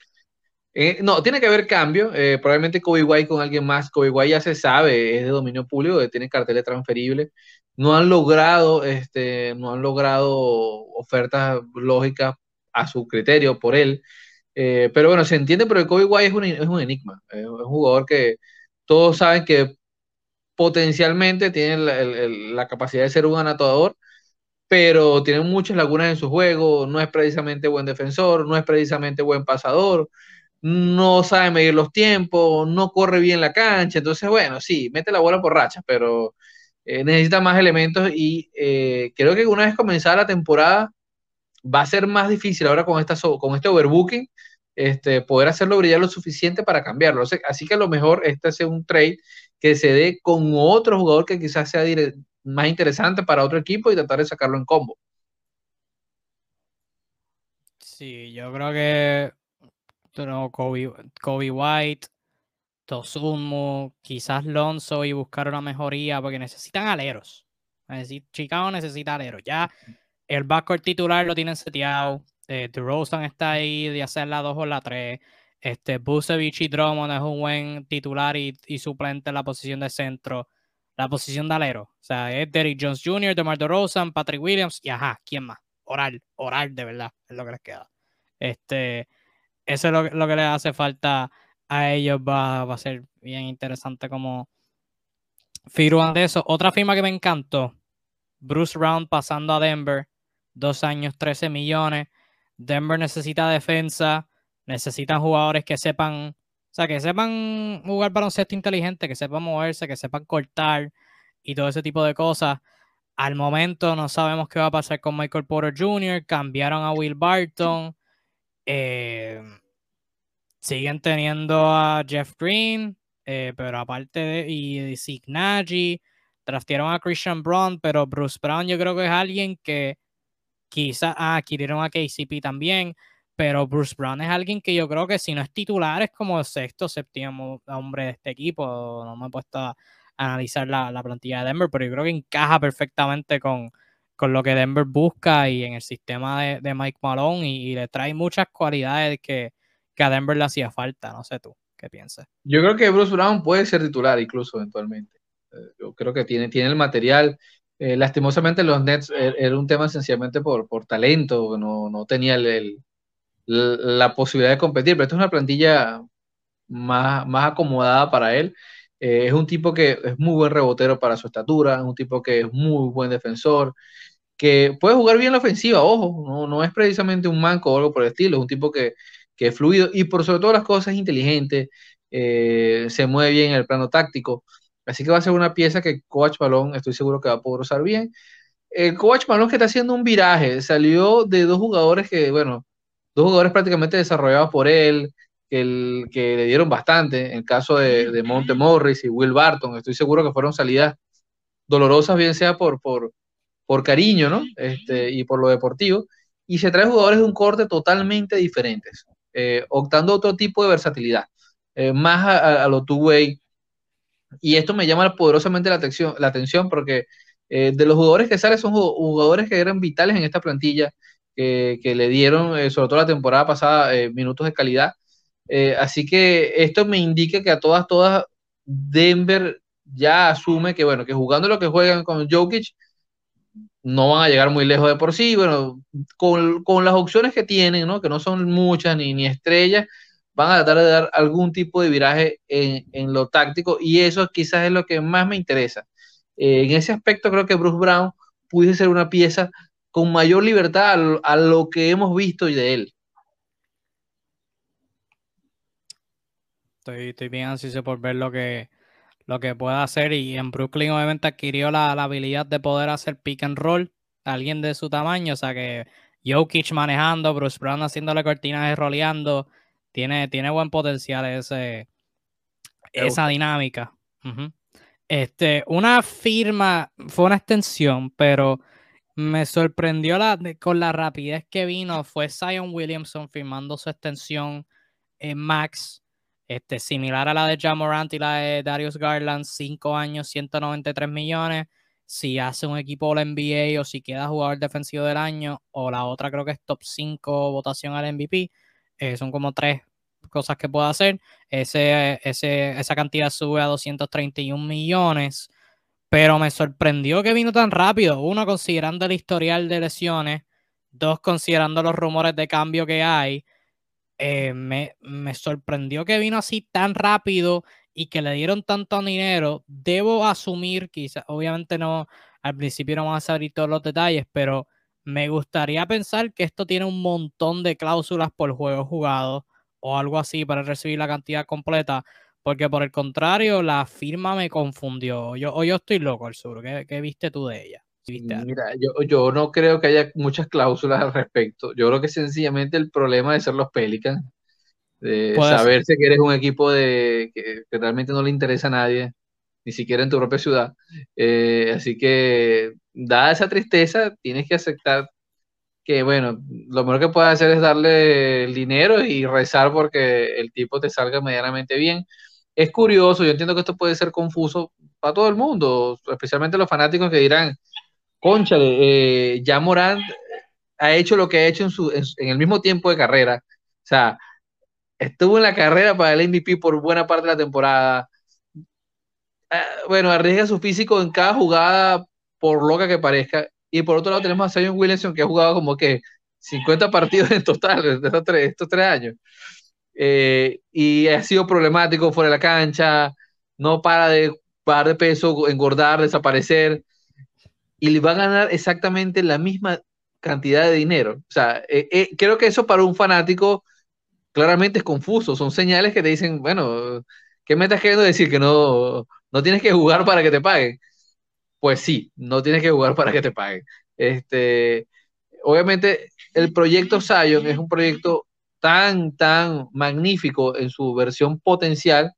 S2: eh, no, tiene que haber cambio. eh, probablemente Kobe White con alguien más. Kobe White ya se sabe, es de dominio público, tiene carteles transferibles. No han logrado, este, no han logrado ofertas lógicas a su criterio por él. Eh, pero bueno, se entiende, pero el Kobe White es un, es un enigma. es un jugador que todos saben que potencialmente tiene la, la capacidad de ser un anotador, pero tiene muchas lagunas en su juego. No es precisamente buen defensor, no es precisamente buen pasador, no sabe medir los tiempos, no corre bien la cancha. Entonces, bueno, sí, mete la bola por racha, pero eh, necesita más elementos y eh, creo que una vez comenzada la temporada va a ser más difícil ahora con, esta, con este overbooking este, poder hacerlo brillar lo suficiente para cambiarlo. Así que a lo mejor este sea un trade que se dé con otro jugador que quizás sea más interesante para otro equipo y tratar de sacarlo en combo.
S1: Sí, yo creo que Kobe, Kobe White, Tosumu, quizás Lonzo y buscar una mejoría porque necesitan aleros. Necesi- Chicago necesita aleros. Ya el backcourt titular lo tienen seteado. Eh, DeRozan está ahí de hacer la 2 o la 3. Este, y Drummond es un buen titular y, y suplente en la posición de centro. La posición de alero. O sea, es Derrick Jones Jr., DeMar DeRozan, Patrick Williams y ajá, ¿quién más? Oral, oral de verdad, es lo que les queda. Este, eso es lo, lo que les hace falta a ellos. Va, va a ser bien interesante como firman de eso. Otra firma que me encantó, Bruce Brown pasando a Denver, dos años, 13 millones. Denver necesita defensa, necesitan jugadores que sepan, o sea, que sepan jugar baloncesto inteligente, que sepan moverse, que sepan cortar y todo ese tipo de cosas. Al momento no sabemos qué va a pasar con Michael Porter Jr., cambiaron a Will Barton, eh, siguen teniendo a Jeff Green, eh, pero aparte de y Signagi, draftearon a Christian Brown, pero Bruce Brown yo creo que es alguien que quizás ah, adquirieron a KCP también, pero Bruce Brown es alguien que yo creo que si no es titular es como sexto, séptimo hombre de este equipo. No me he puesto a analizar la, la plantilla de Denver, pero yo creo que encaja perfectamente con, con lo que Denver busca y en el sistema de, Mike Malone y, y le trae muchas cualidades que, que a Denver le hacía falta. No sé tú, ¿qué piensas?
S2: Yo creo que Bruce Brown puede ser titular incluso eventualmente. Eh, Yo creo que tiene, tiene el material. Eh, lastimosamente los Nets er- era un tema sencillamente por, por talento, no, no tenía el- la posibilidad de competir, pero esta es una plantilla más, más acomodada para él. Eh, es un tipo que es muy buen rebotero para su estatura, es un tipo que es muy buen defensor, que puede jugar bien la ofensiva, ojo, no, no es precisamente un manco o algo por el estilo, es un tipo que, que es fluido y por sobre todas las cosas inteligente, eh, se mueve bien en el plano táctico. Así que va a ser una pieza que Coach Balón estoy seguro que va a poder usar bien. El Coach Balón que está haciendo un viraje, salió de dos jugadores que, bueno, dos jugadores prácticamente desarrollados por él, que le dieron bastante, en el caso de, de Monte Morris y Will Barton, estoy seguro que fueron salidas dolorosas, bien sea por, por, por cariño, ¿no? Este, y por lo deportivo, y se trae jugadores de un corte totalmente diferentes, eh, optando otro tipo de versatilidad, eh, más a, a, lo two-way, y esto me llama poderosamente la atención, la atención porque eh, de los jugadores que salen son jugadores que eran vitales en esta plantilla, que, que le dieron, eh, sobre todo la temporada pasada, minutos de calidad. así que esto me indica que a todas, todas, Denver ya asume que, bueno, que jugando lo que juegan con Jokic, no van a llegar muy lejos de por sí. Bueno, con, con las opciones que tienen, ¿no? que no son muchas ni, ni estrellas, van a tratar de dar algún tipo de viraje en, en, lo táctico y eso quizás es lo que más me interesa. Eh, en ese aspecto creo que Bruce Brown pudiese ser una pieza con mayor libertad a, lo que hemos visto de él.
S1: Estoy, estoy bien ansioso por ver lo que, lo que pueda hacer y en Brooklyn obviamente adquirió la, la, habilidad de poder hacer pick and roll a alguien de su tamaño, o sea que Jokic manejando, Bruce Brown haciéndole cortinas y roleando, tiene, tiene buen potencial ese, esa dinámica. Uh -huh. Este, una firma, fue una extensión, pero me sorprendió la, con la rapidez que vino. Fue Zion Williamson firmando su extensión en Max, este, similar a la de Jamorant y la de Darius Garland, 5 años, 193 millones. Si hace un equipo la NBA o si queda jugador defensivo del año, o la otra creo que es top 5 votación al MVP, eh, son como tres cosas que puede hacer. Ese, ese, esa cantidad sube a 231 millones, pero me sorprendió que vino tan rápido. Uno, considerando el historial de lesiones. Dos, considerando los rumores de cambio que hay. Eh, me, sorprendió que vino así tan rápido y que le dieron tanto dinero. Debo asumir, quizás, obviamente no, al principio no vamos a saber todos los detalles, pero me gustaría pensar que esto tiene un montón de cláusulas por juego jugado o algo así para recibir la cantidad completa, porque por el contrario, la firma me confundió. Yo, o yo estoy loco, al sur. ¿Qué, ¿Qué, viste tú de ella? ¿Viste
S2: Mira, yo, yo, no creo que haya muchas cláusulas al respecto. Yo creo que sencillamente el problema de ser los Pelicans, de saberse ser. que eres un equipo de que, que, realmente no le interesa a nadie, ni siquiera en tu propia ciudad. Eh, así que, dada esa tristeza, tienes que aceptar que bueno, lo mejor que puedes hacer es darle el dinero y rezar porque el tipo te salga medianamente bien. Es curioso, yo entiendo que esto puede ser confuso para todo el mundo, especialmente los fanáticos que dirán, conchale, eh, ya Morán ha hecho lo que ha hecho en, su, en, el mismo tiempo de carrera. O sea, estuvo en la carrera para el MVP por buena parte de la temporada. Ah, bueno, arriesga su físico en cada jugada, por loca que parezca, y por otro lado tenemos a Zion Williamson que ha jugado como que 50 partidos en total de estos tres, estos tres años. Eh, y ha sido problemático fuera de la cancha, no para de parar de peso, engordar, desaparecer. Y le va a ganar exactamente la misma cantidad de dinero. O sea, eh, eh, creo que eso para un fanático claramente es confuso. Son señales que te dicen, bueno, ¿qué me estás queriendo decir? Que no, no tienes que jugar para que te paguen pues sí, no tienes que jugar para que te paguen. Este, obviamente, el proyecto Zion es un proyecto tan, tan magnífico en su versión potencial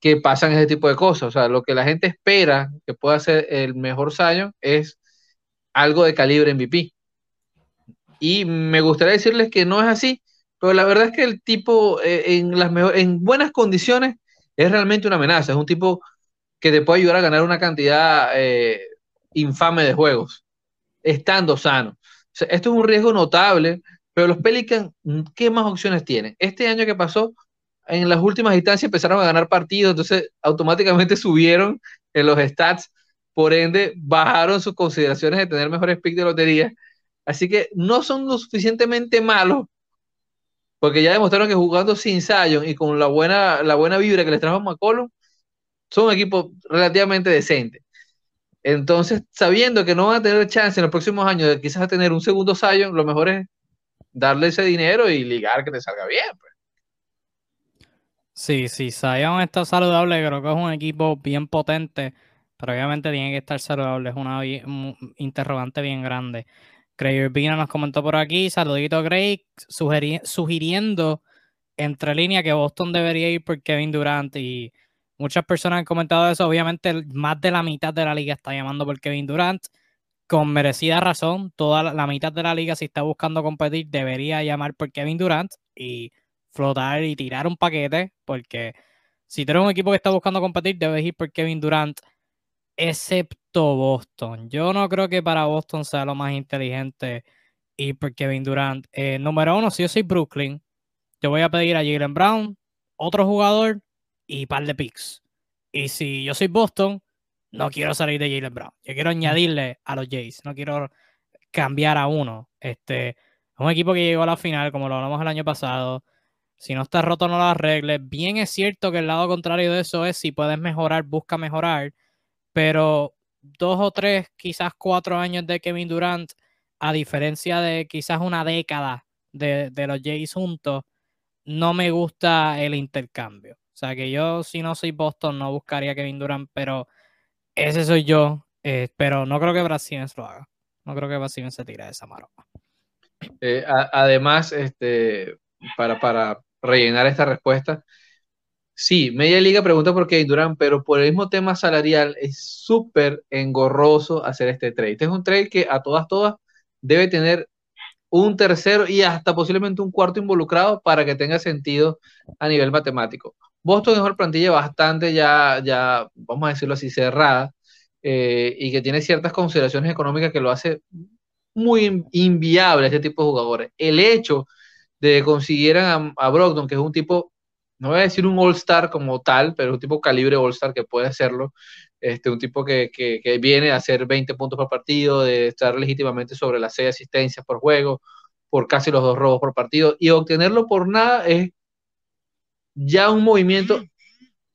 S2: que pasan ese tipo de cosas. O sea, lo que la gente espera que pueda ser el mejor Zion es algo de calibre MVP. Y me gustaría decirles que no es así, pero la verdad es que el tipo eh, en, las en buenas condiciones es realmente una amenaza. Es un tipo que te puede ayudar a ganar una cantidad eh, infame de juegos, estando sano. Esto es un riesgo notable, pero los Pelicans, ¿qué más opciones tienen? Este año que pasó, en las últimas instancias empezaron a ganar partidos, entonces automáticamente subieron en los stats, por ende bajaron sus consideraciones de tener mejores picks de lotería. Así que no son lo suficientemente malos, porque ya demostraron que jugando sin Zion y con la buena, la buena vibra que les trajo McCollum, son un equipo relativamente decente. Entonces, sabiendo que no van a tener chance en los próximos años de quizás tener un segundo Zion, lo mejor es darle ese dinero y ligar que te salga bien. Pues.
S1: Sí, sí, Zion está saludable, creo que es un equipo bien potente, pero obviamente tiene que estar saludable, es una un interrogante bien grande. Craig Urbina nos comentó por aquí, saludito Craig, sugiriendo entre línea que Boston debería ir por Kevin Durant y muchas personas han comentado eso. Obviamente, más de la mitad de la liga está llamando por Kevin Durant con merecida razón. Toda la, mitad de la liga, si está buscando competir, debería llamar por Kevin Durant y flotar y tirar un paquete, porque si tienes un equipo que está buscando competir, debes ir por Kevin Durant, excepto Boston. Yo no creo que para Boston sea lo más inteligente ir por Kevin Durant. Eh, número uno, si yo soy Brooklyn, yo voy a pedir a Jalen Brown, otro jugador y par de picks. Y si yo soy Boston, no quiero salir de Jalen Brown. Yo quiero añadirle a los Jays. No quiero cambiar a uno. Este es un equipo que llegó a la final, como lo hablamos el año pasado. Si no está roto, no lo arregles. Bien es cierto que el lado contrario de eso es si puedes mejorar, busca mejorar. Pero dos o tres, quizás cuatro años de Kevin Durant, a diferencia de quizás una década de, de los Jays juntos, no me gusta el intercambio. O sea que yo, si no soy Boston, no buscaría Kevin Durant, pero ese soy yo. Eh, pero no creo que Brasil lo haga. No creo que Brasil se tire de esa maroma.
S2: Eh, además, este, para, para rellenar esta respuesta, sí, Media Liga pregunta por Kevin Durant, pero por el mismo tema salarial es súper engorroso hacer este trade. Este es un trade que a todas, todas debe tener un tercero y hasta posiblemente un cuarto involucrado para que tenga sentido a nivel matemático. Boston es una plantilla bastante ya, ya, vamos a decirlo así, cerrada eh, y que tiene ciertas consideraciones económicas que lo hace muy inviable este tipo de jugadores. El hecho de que consiguieran a, Brogdon, que es un tipo, no voy a decir un All-Star como tal, pero un tipo calibre All-Star que puede hacerlo, este, un tipo que, viene a hacer 20 puntos por partido, de estar legítimamente sobre las 6 asistencias por juego, por casi los dos robos por partido, y obtenerlo por nada es ya un movimiento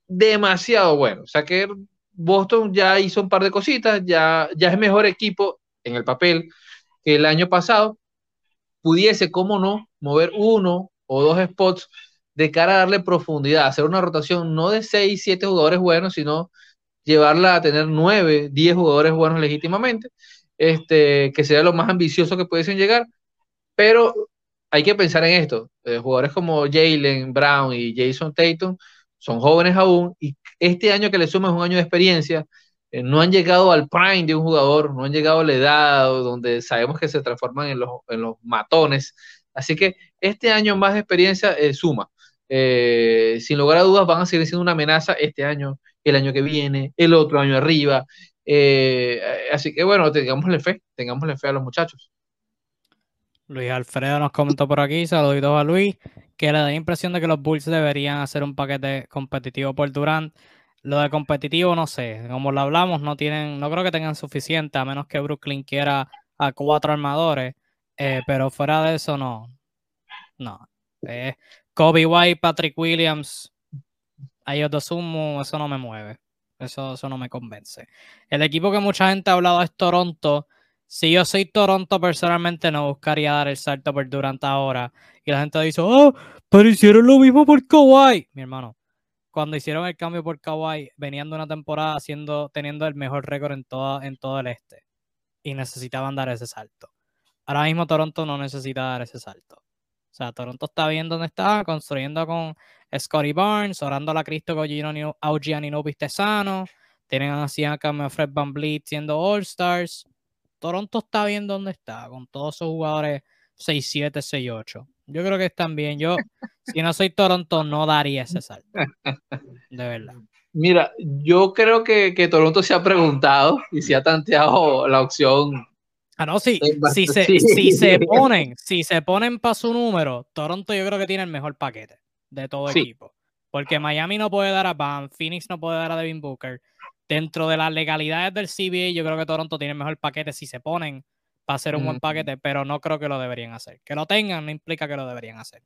S2: demasiado bueno. O sea que Boston ya hizo un par de cositas, ya, ya es mejor equipo en el papel que el año pasado. Pudiese, cómo no, mover uno o dos spots de cara a darle profundidad, hacer una rotación no de 6, 7 jugadores buenos, sino llevarla a tener 9, 10 jugadores buenos legítimamente, este, que sea lo más ambicioso que pudiesen llegar, pero hay que pensar en esto, eh, jugadores como Jalen Brown y Jason Tatum son jóvenes aún y este año que le sumas un año de experiencia, eh, no han llegado al prime de un jugador, no han llegado a la edad donde sabemos que se transforman en los, en los matones, así que este año más experiencia eh, suma. sin lugar a dudas van a seguir siendo una amenaza este año el año que viene, el otro año arriba. Eh, así que bueno, tengámosle fe, tengámosle fe a los muchachos.
S1: Luis Alfredo nos comentó por aquí, saluditos a Luis, que le da la impresión de que los Bulls deberían hacer un paquete competitivo por Durant. Lo de competitivo no sé, como lo hablamos, no tienen, no creo que tengan suficiente, a menos que Brooklyn quiera a cuatro armadores, eh, pero fuera de eso no, no. Eh, Kobe White, Patrick Williams, a ellos dos sumo, eso no me mueve. Eso, eso no me convence. El equipo que mucha gente ha hablado es Toronto. Si yo soy Toronto, personalmente no buscaría dar el salto por Durant ahora. Y la gente dice, oh, pero lo mismo por Kawhi. Mi hermano, cuando hicieron el cambio por Kawhi, venían de una temporada haciendo, teniendo el mejor récord en, toda, todo el este. Y necesitaban dar ese salto. Ahora mismo Toronto no necesita dar ese salto. O sea, Toronto está bien donde está, construyendo con Scotty Barnes, orando a la Cristo con Gianino Pistesano. Tienen así a Fred Van Vliet siendo All-Stars. Toronto está bien donde está, con todos sus jugadores 6-7, 6-8. Yo creo que están bien. Yo, si no soy Toronto, no daría ese salto. De verdad.
S2: Mira, yo creo que, que Toronto se ha preguntado y se ha tanteado la opción
S1: Ah, no, sí. Si se, si se ponen, si se ponen para su número, Toronto yo creo que tiene el mejor paquete de todo equipo. Porque Miami no puede dar a Bam, Phoenix no puede dar a Devin Booker. Dentro de las legalidades del CBA, yo creo que Toronto tiene el mejor paquete si se ponen para hacer un buen paquete, pero no creo que lo deberían hacer. Que lo tengan no implica que lo deberían hacer,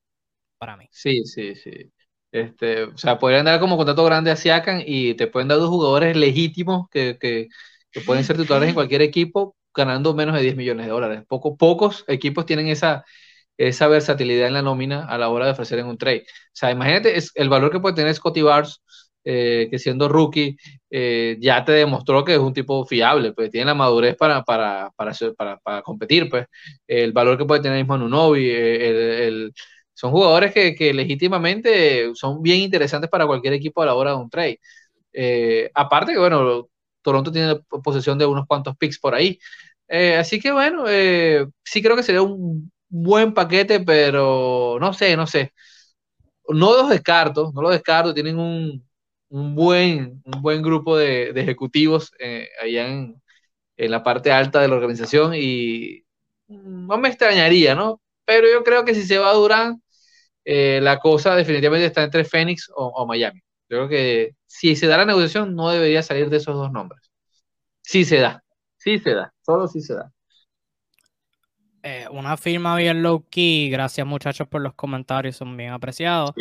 S1: para mí.
S2: Sí, sí, sí. Este, o sea, podrían dar como contrato grande a Siakam y te pueden dar dos jugadores legítimos que, que, que pueden ser titulares en cualquier equipo ganando menos de 10 millones de dólares. Poco, pocos equipos tienen esa, esa versatilidad en la nómina a la hora de ofrecer en un trade. O sea, imagínate es el valor que puede tener Scotty Barnes, eh, que siendo rookie eh, ya te demostró que es un tipo fiable, pues tiene la madurez para, para, para, para, competir, pues el valor que puede tener mismo Nunobi, eh, el, son jugadores que, legítimamente son bien interesantes para cualquier equipo a la hora de un trade. Aparte que, bueno, Toronto tiene posesión de unos cuantos picks por ahí. Así que, bueno, sí creo que sería un buen paquete, pero no sé, no sé. No los descarto, no los descarto. Tienen un, buen, un buen grupo de, ejecutivos allá en, en la parte alta de la organización y no me extrañaría, ¿no? Pero yo creo que si se va a Durán, eh, la cosa definitivamente está entre Phoenix o, Miami. Creo que si se da la negociación, no debería salir de esos dos nombres. Sí se da, sí se da, solo sí se da.
S1: Eh, una firma bien low key, gracias muchachos por los comentarios, son bien apreciados.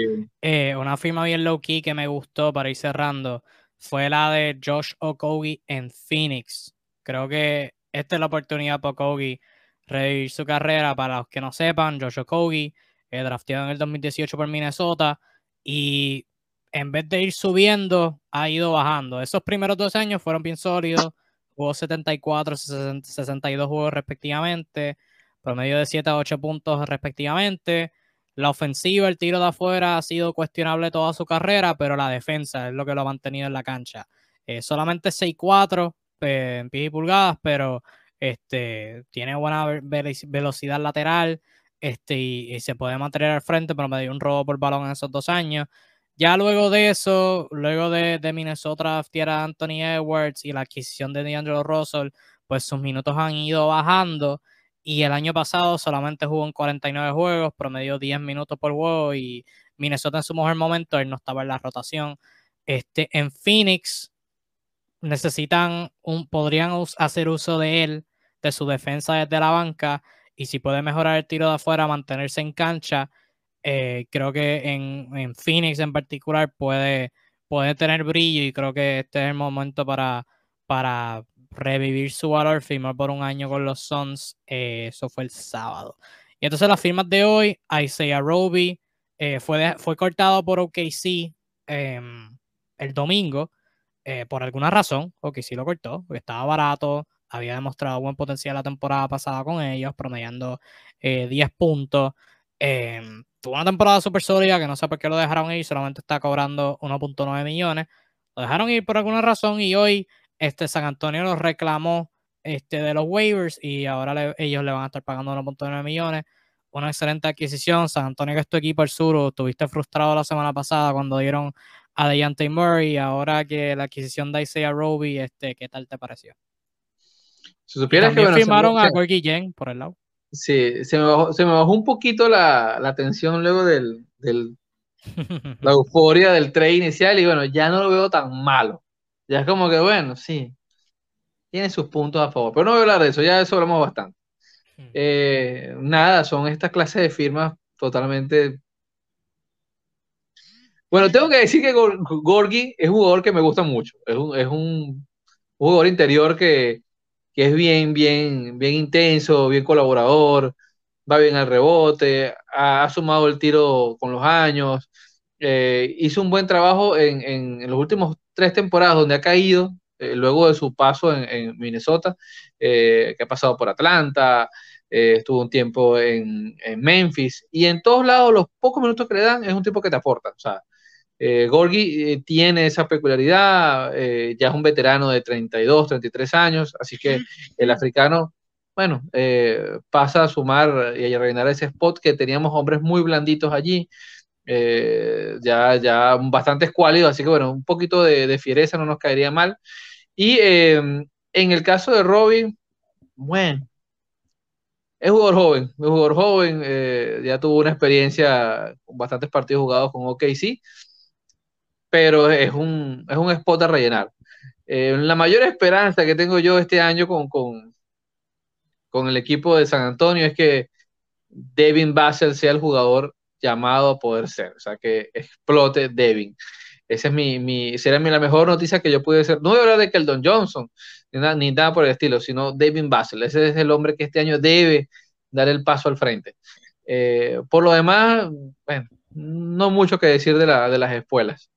S1: Eh, una firma bien low key que me gustó para ir cerrando fue la de Josh Okogie en Phoenix. Creo que esta es la oportunidad para Okogie revivir su carrera. Para los que no sepan, Josh Okogie eh, drafteado en el 2018 por Minnesota y en vez de ir subiendo, ha ido bajando. Esos primeros dos años fueron bien sólidos, jugó 74, 62 juegos respectivamente, promedio de 7 a 8 puntos respectivamente. La ofensiva, el tiro de afuera ha sido cuestionable toda su carrera, pero la defensa es lo que lo ha mantenido en la cancha. Eh, solamente 6-4 eh, en pies y pulgadas, pero este, tiene buena velocidad lateral, este, y, se puede mantener al frente, pero me dio un robo por balón en esos dos años. Ya luego de eso, luego de, Minnesota a Anthony Edwards y la adquisición de D'Angelo Russell, pues sus minutos han ido bajando. Y el año pasado solamente jugó en 49 juegos, promedió 10 minutos por juego y Minnesota en su mejor momento, él no estaba en la rotación. Este, en Phoenix necesitan un, podrían hacer uso de él, de su defensa desde la banca y si puede mejorar el tiro de afuera, mantenerse en cancha, eh, creo que en, Phoenix en particular puede, puede tener brillo y creo que este es el momento para, para revivir su valor, firmar por un año con los Suns, eh, eso fue el sábado. Y entonces las firmas de hoy, Isaiah Roby eh, fue, fue cortado por OKC em, el domingo, por alguna razón, OKC lo cortó, porque estaba barato, había demostrado buen potencial la temporada pasada con ellos, promediando 10 eh, puntos. Em, tuvo una temporada súper sólida que no sé por qué lo dejaron ir, solamente está cobrando 1.9 millones. Lo dejaron ir por alguna razón y hoy este San Antonio lo reclamó este, de los waivers y ahora ellos le van a estar pagando 1.9 millones. Una excelente adquisición. San Antonio, que es tu equipo el sur, estuviste frustrado la semana pasada cuando dieron a Deontay Murray. Ahora que la adquisición de Isaiah Roby, este, ¿qué tal te pareció?
S2: Si supieras que
S1: firmaron a Gorgie Jen por el lado.
S2: Sí, se me bajó, se me bajó un poquito la, la tensión luego del, del la euforia del trade inicial y bueno, ya no lo veo tan malo. Ya es como que bueno, sí, tiene sus puntos a favor, pero no voy a hablar de eso, ya de eso hablamos bastante. Eh, nada, son estas clases de firmas totalmente... Bueno, tengo que decir que Gorgi es un jugador que me gusta mucho, es un, es un jugador interior que, que es bien, bien, bien intenso, bien colaborador, va bien al rebote, ha, sumado el tiro con los años, eh, hizo un buen trabajo en, en, los últimos tres temporadas donde ha caído, eh, luego de su paso en, Minnesota, eh, que ha pasado por Atlanta, estuvo un tiempo en, en, Memphis, y en todos lados los pocos minutos que le dan es un tipo que te aporta, o sea, Gorgi tiene esa peculiaridad, ya es un veterano de 32, 33 años, así que el africano, bueno, pasa a sumar y a rellenar ese spot que teníamos hombres muy blanditos allí, ya, ya bastante escuálidos, así que bueno, un poquito de, fiereza no nos caería mal. Y en el caso de Robin, bueno, es jugador joven, es jugador joven, ya tuvo una experiencia con bastantes partidos jugados con OKC pero es un, es un spot a rellenar. Eh, la mayor esperanza que tengo yo este año con, con, con, el equipo de San Antonio es que Devin Basel sea el jugador llamado a poder ser, o sea, que explote Devin. Esa es mi, mi será mi, la mejor noticia que yo pude hacer. No voy a hablar de Keldon Johnson, ni nada, ni nada por el estilo, sino Devin Basel. Ese es el hombre que este año debe dar el paso al frente. Eh, por lo demás, bueno, no mucho que decir de, la, de las espuelas.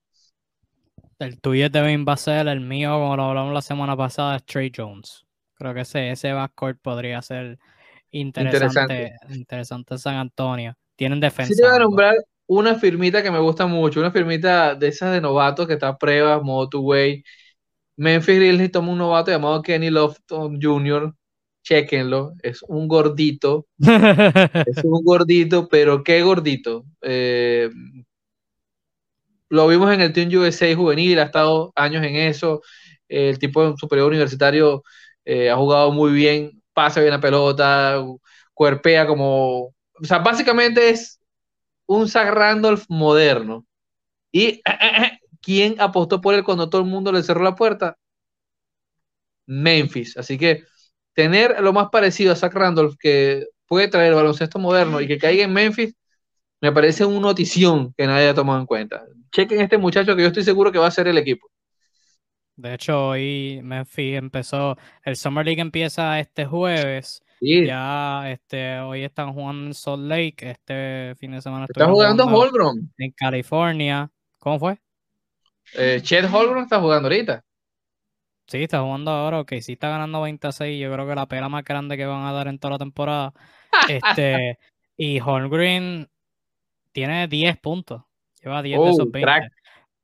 S1: El tuyo también va a ser el mío, como lo hablamos la semana pasada, es Trey Jones. Creo que ese, ese backcourt podría ser interesante, interesante, San Antonio. Tienen defensa.
S2: Sí te voy a nombrar una firmita que me gusta mucho, una firmita de esas de novatos que está a prueba, modo two way. Memphis Grizzlies toma un novato llamado Kenny Lofton Jr. Chequenlo, es un gordito. es un gordito, pero qué gordito. Eh, lo vimos en el Team USA juvenil, ha estado años en eso. El tipo superior universitario eh, ha jugado muy bien, pasa bien la pelota, cuerpea como. O sea, básicamente es un Zach Randolph moderno. ¿Y quién apostó por él cuando todo el mundo le cerró la puerta? Memphis. Así que tener lo más parecido a Zach Randolph que puede traer baloncesto moderno y que caiga en Memphis, me parece una notición que nadie ha tomado en cuenta. Chequen este muchacho que yo estoy seguro que va a ser el equipo.
S1: De hecho, hoy Memphis empezó, el Summer League empieza este jueves. Ya este, hoy están jugando en Salt Lake, este fin de semana.
S2: Está jugando, Holgron.
S1: En California. ¿Cómo fue?
S2: Eh, Chet Holgron está jugando ahorita.
S1: Sí, está jugando ahora, ok, sí está ganando 26, yo creo que la pela más grande que van a dar en toda la temporada. este, y Holmgren tiene 10 puntos, lleva 10 de esos 20.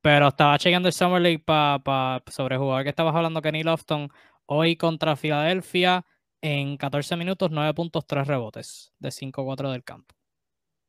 S1: Pero estaba chequeando el Summer League para sobre jugador que estabas hablando, Kenny Lofton, hoy contra Filadelfia en 14 minutos, 9 puntos, 3 rebotes de 5-4 del campo.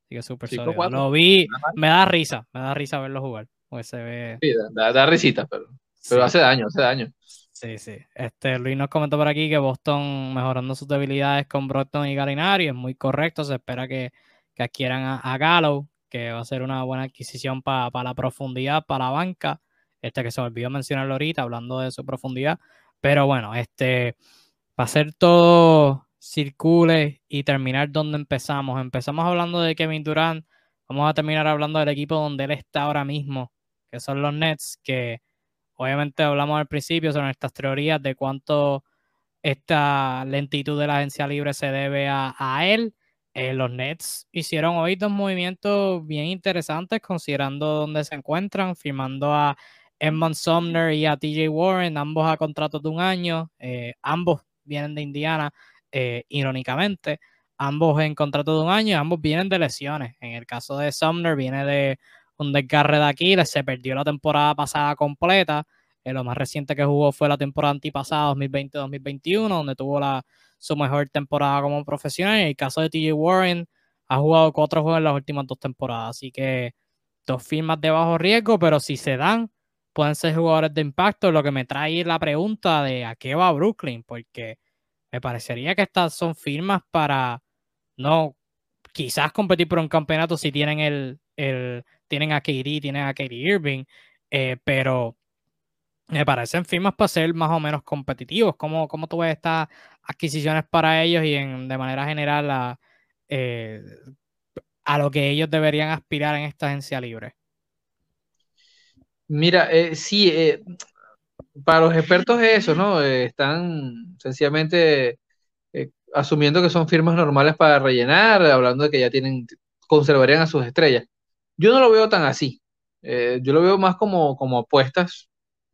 S1: Así que súper sólido. Lo vi, me da risa, me da risa verlo jugar. Pues se ve...
S2: Sí, da, risita, pero, pero hace daño, hace daño.
S1: Sí, sí. Este, Luis nos comentó por aquí que Boston mejorando sus debilidades con Brockton y Galinari es muy correcto. Se espera que, que adquieran a, a Gallo que va a ser una buena adquisición para la profundidad, para la banca. Este que se me olvidó mencionarlo ahorita, hablando de su profundidad. Pero bueno, este, para hacer todo circule y terminar donde empezamos. Empezamos hablando de Kevin Durant. Vamos a terminar hablando del equipo donde él está ahora mismo, que son los Nets, que obviamente hablamos al principio sobre nuestras teorías de cuánto esta lentitud de la agencia libre se debe a, él eh, los Nets hicieron hoy dos movimientos bien interesantes considerando dónde se encuentran, firmando a Edmond Sumner y a TJ Warren, ambos a contratos de un año, eh, ambos vienen de Indiana, eh, irónicamente, ambos en contrato de un año, ambos vienen de lesiones. En el caso de Sumner viene de un desgarre de Aquiles, se perdió la temporada pasada completa, lo más reciente que jugó fue la temporada antipasada 2020-2021, donde tuvo la su mejor temporada como profesional. En el caso de TJ Warren, ha jugado cuatro juegos en las últimas dos temporadas. Así que dos firmas de bajo riesgo, pero si se dan, pueden ser jugadores de impacto. Lo que me trae la pregunta de a qué va Brooklyn, porque me parecería que estas son firmas para no quizás competir por un campeonato si tienen el, el tienen a KD, tienen a Katie Irving, eh, pero me parecen firmas para ser más o menos competitivos. ¿Cómo, cómo tú ves estas adquisiciones para ellos y en, de manera general a, eh, a lo que ellos deberían aspirar en esta agencia libre?
S2: Mira, eh, sí, eh, para los expertos es eso, ¿no? están sencillamente asumiendo que son firmas normales para rellenar, hablando de que ya tienen, conservarían a sus estrellas. Yo no lo veo tan así. yo lo veo más como, como apuestas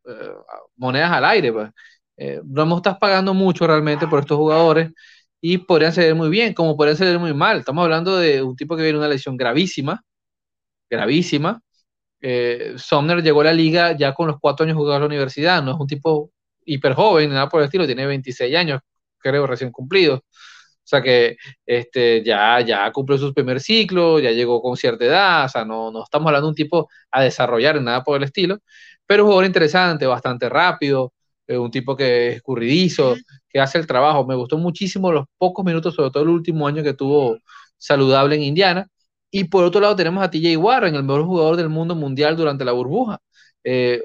S2: eh, monedas al aire. Pues. Eh, no estás pagando mucho realmente por estos jugadores y podrían salir muy bien, como podrían salir muy mal. Estamos hablando de un tipo que viene una lesión gravísima, gravísima. Eh, Somner llegó a la liga ya con los cuatro años jugando a la universidad, no es un tipo hiper joven, nada por el estilo, tiene 26 años, creo, recién cumplido. O sea que este, ya, ya cumplió su primer ciclo, ya llegó con cierta edad, o sea, no, no estamos hablando de un tipo a desarrollar, nada por el estilo pero un jugador interesante, bastante rápido, eh, un tipo que es escurridizo, que hace el trabajo. Me gustó muchísimo los pocos minutos, sobre todo el último año que tuvo saludable en Indiana. Y por otro lado tenemos a TJ Warren, el mejor jugador del mundo mundial durante la burbuja. Eh,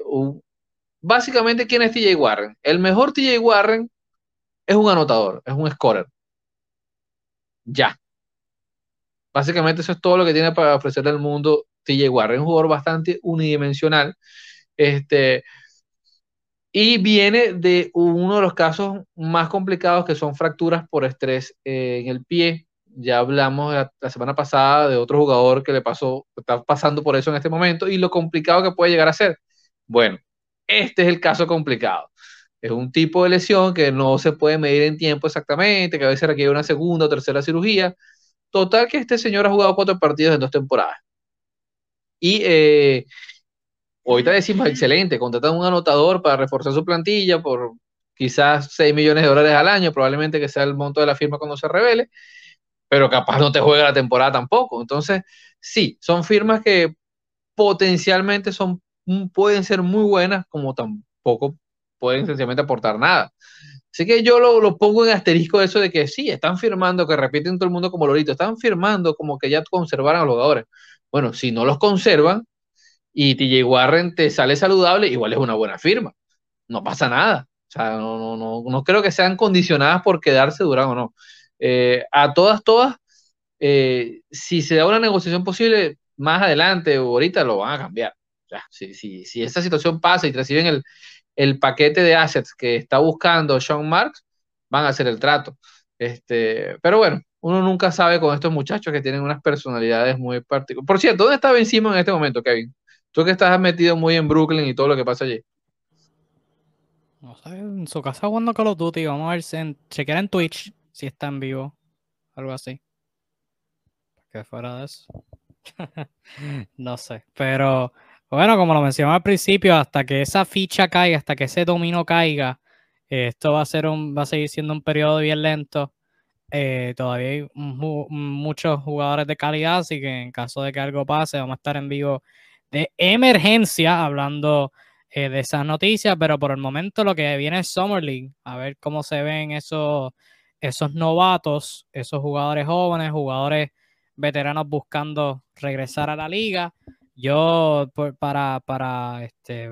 S2: básicamente, ¿quién es TJ Warren? El mejor TJ Warren es un anotador, es un scorer. Ya. Básicamente eso es todo lo que tiene para ofrecerle al mundo TJ Warren. Un jugador bastante unidimensional este, y viene de uno de los casos más complicados que son fracturas por estrés eh, en el pie. Ya hablamos la, semana pasada de otro jugador que le pasó, está pasando por eso en este momento y lo complicado que puede llegar a ser. Bueno, este es el caso complicado. Es un tipo de lesión que no se puede medir en tiempo exactamente, que a veces requiere una segunda o tercera cirugía. Total que este señor ha jugado cuatro partidos en dos temporadas. Y eh, ahorita decimos, excelente, contratan un anotador para reforzar su plantilla por quizás 6 millones de dólares al año, probablemente que sea el monto de la firma cuando se revele, pero capaz no te juega la temporada tampoco. Entonces, sí, son firmas que potencialmente son, pueden ser muy buenas, como tampoco pueden sencillamente aportar nada. Así que yo lo, pongo en asterisco eso de que sí, están firmando, que repiten todo el mundo como lorito, están firmando como que ya conservaran a los jugadores. Bueno, si no los conservan y TJ Warren te sale saludable, igual es una buena firma. No pasa nada. O sea, no, no, no, creo que sean condicionadas por quedarse Durán o no. Eh, a todas, todas, eh, si se da una negociación posible más adelante o ahorita, lo van a cambiar. Si, si, si esa situación pasa y reciben el, el paquete de assets que está buscando Sean Marks, van a hacer el trato. Este, pero bueno, uno nunca sabe con estos muchachos que tienen unas personalidades muy particulares. Por cierto, ¿dónde está Ben Simon en este momento, Kevin? Tú que estás metido muy en Brooklyn y todo lo que pasa allí.
S1: En su casa jugando Call of Duty. Vamos a ver en, chequear en Twitch si está en vivo. Algo así. Que fuera de eso. no sé. Pero bueno, como lo mencionaba al principio, hasta que esa ficha caiga, hasta que ese dominio caiga, esto va a, ser un, va a seguir siendo un periodo bien lento. Eh, todavía hay muchos jugadores de calidad, así que en caso de que algo pase, vamos a estar en vivo de emergencia hablando eh, de esas noticias, pero por el momento lo que viene es Summer League, a ver cómo se ven esos, esos novatos, esos jugadores jóvenes, jugadores veteranos buscando regresar a la liga. Yo, para, para, este,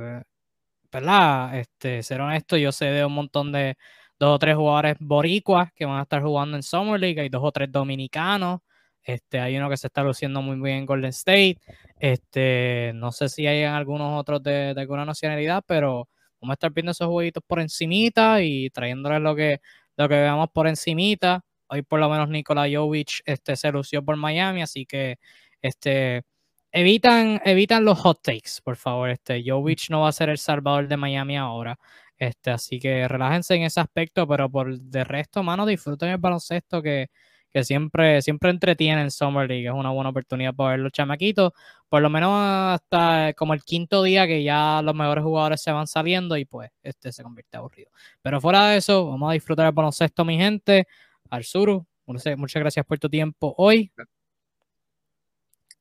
S1: ¿verdad? Este, ser honesto, yo sé de un montón de dos o tres jugadores boricuas que van a estar jugando en Summer League, hay dos o tres dominicanos, este, hay uno que se está luciendo muy bien en Golden State, este, no sé si hay algunos otros de, alguna nacionalidad, pero vamos a estar viendo esos jueguitos por encimita y trayéndoles lo que, lo que veamos por encimita. Hoy por lo menos Nikola Jovic este, se lució por Miami, así que este, evitan, evitan los hot takes, por favor. Este, Jovic no va a ser el salvador de Miami ahora. Este, así que relájense en ese aspecto, pero por de resto, mano, disfruten el baloncesto que, que siempre, siempre entretiene en Summer League. Es una buena oportunidad para ver los chamaquitos. Por lo menos hasta como el quinto día que ya los mejores jugadores se van saliendo y pues este se convierte aburrido. Pero fuera de eso, vamos a disfrutar el baloncesto, mi gente. Arzuru, muchas gracias por tu tiempo hoy.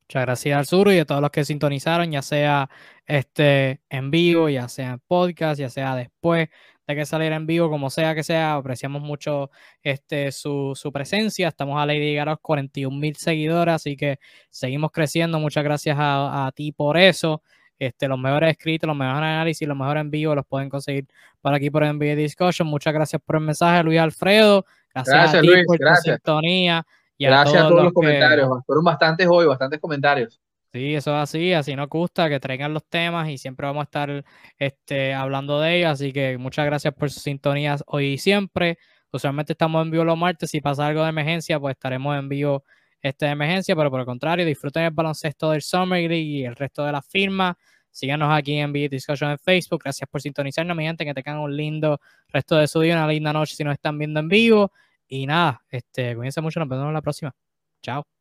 S1: Muchas gracias al sur y a todos los que sintonizaron, ya sea este en vivo, ya sea en podcast, ya sea después de que saliera en vivo, como sea que sea, apreciamos mucho este, su, presencia. Estamos a Lady Garos 41 mil seguidores, así que seguimos creciendo. Muchas gracias a, ti por eso. Este, los mejores escritos, los mejores análisis, los mejores en vivo los pueden conseguir por aquí por NBA Discussion. Muchas gracias por el mensaje, Luis Alfredo. Gracias, a ti por tu sintonía.
S2: Gracias a todos los, comentarios. Fueron bastantes hoy, bastantes comentarios.
S1: Sí, eso es así, así nos gusta que traigan los temas y siempre vamos a estar este, hablando de ellos. Así que muchas gracias por sus sintonías hoy y siempre. Usualmente estamos en vivo los martes. Si pasa algo de emergencia, pues estaremos en vivo este de emergencia. Pero por el contrario, disfruten el baloncesto del Summer League y el resto de las firmas. Síganos aquí en Video Discussion en Facebook. Gracias por sintonizarnos, mi gente. Que tengan un lindo resto de su día, una linda noche si nos están viendo en vivo. Y nada, este, cuídense mucho, nos vemos en la próxima. Chao.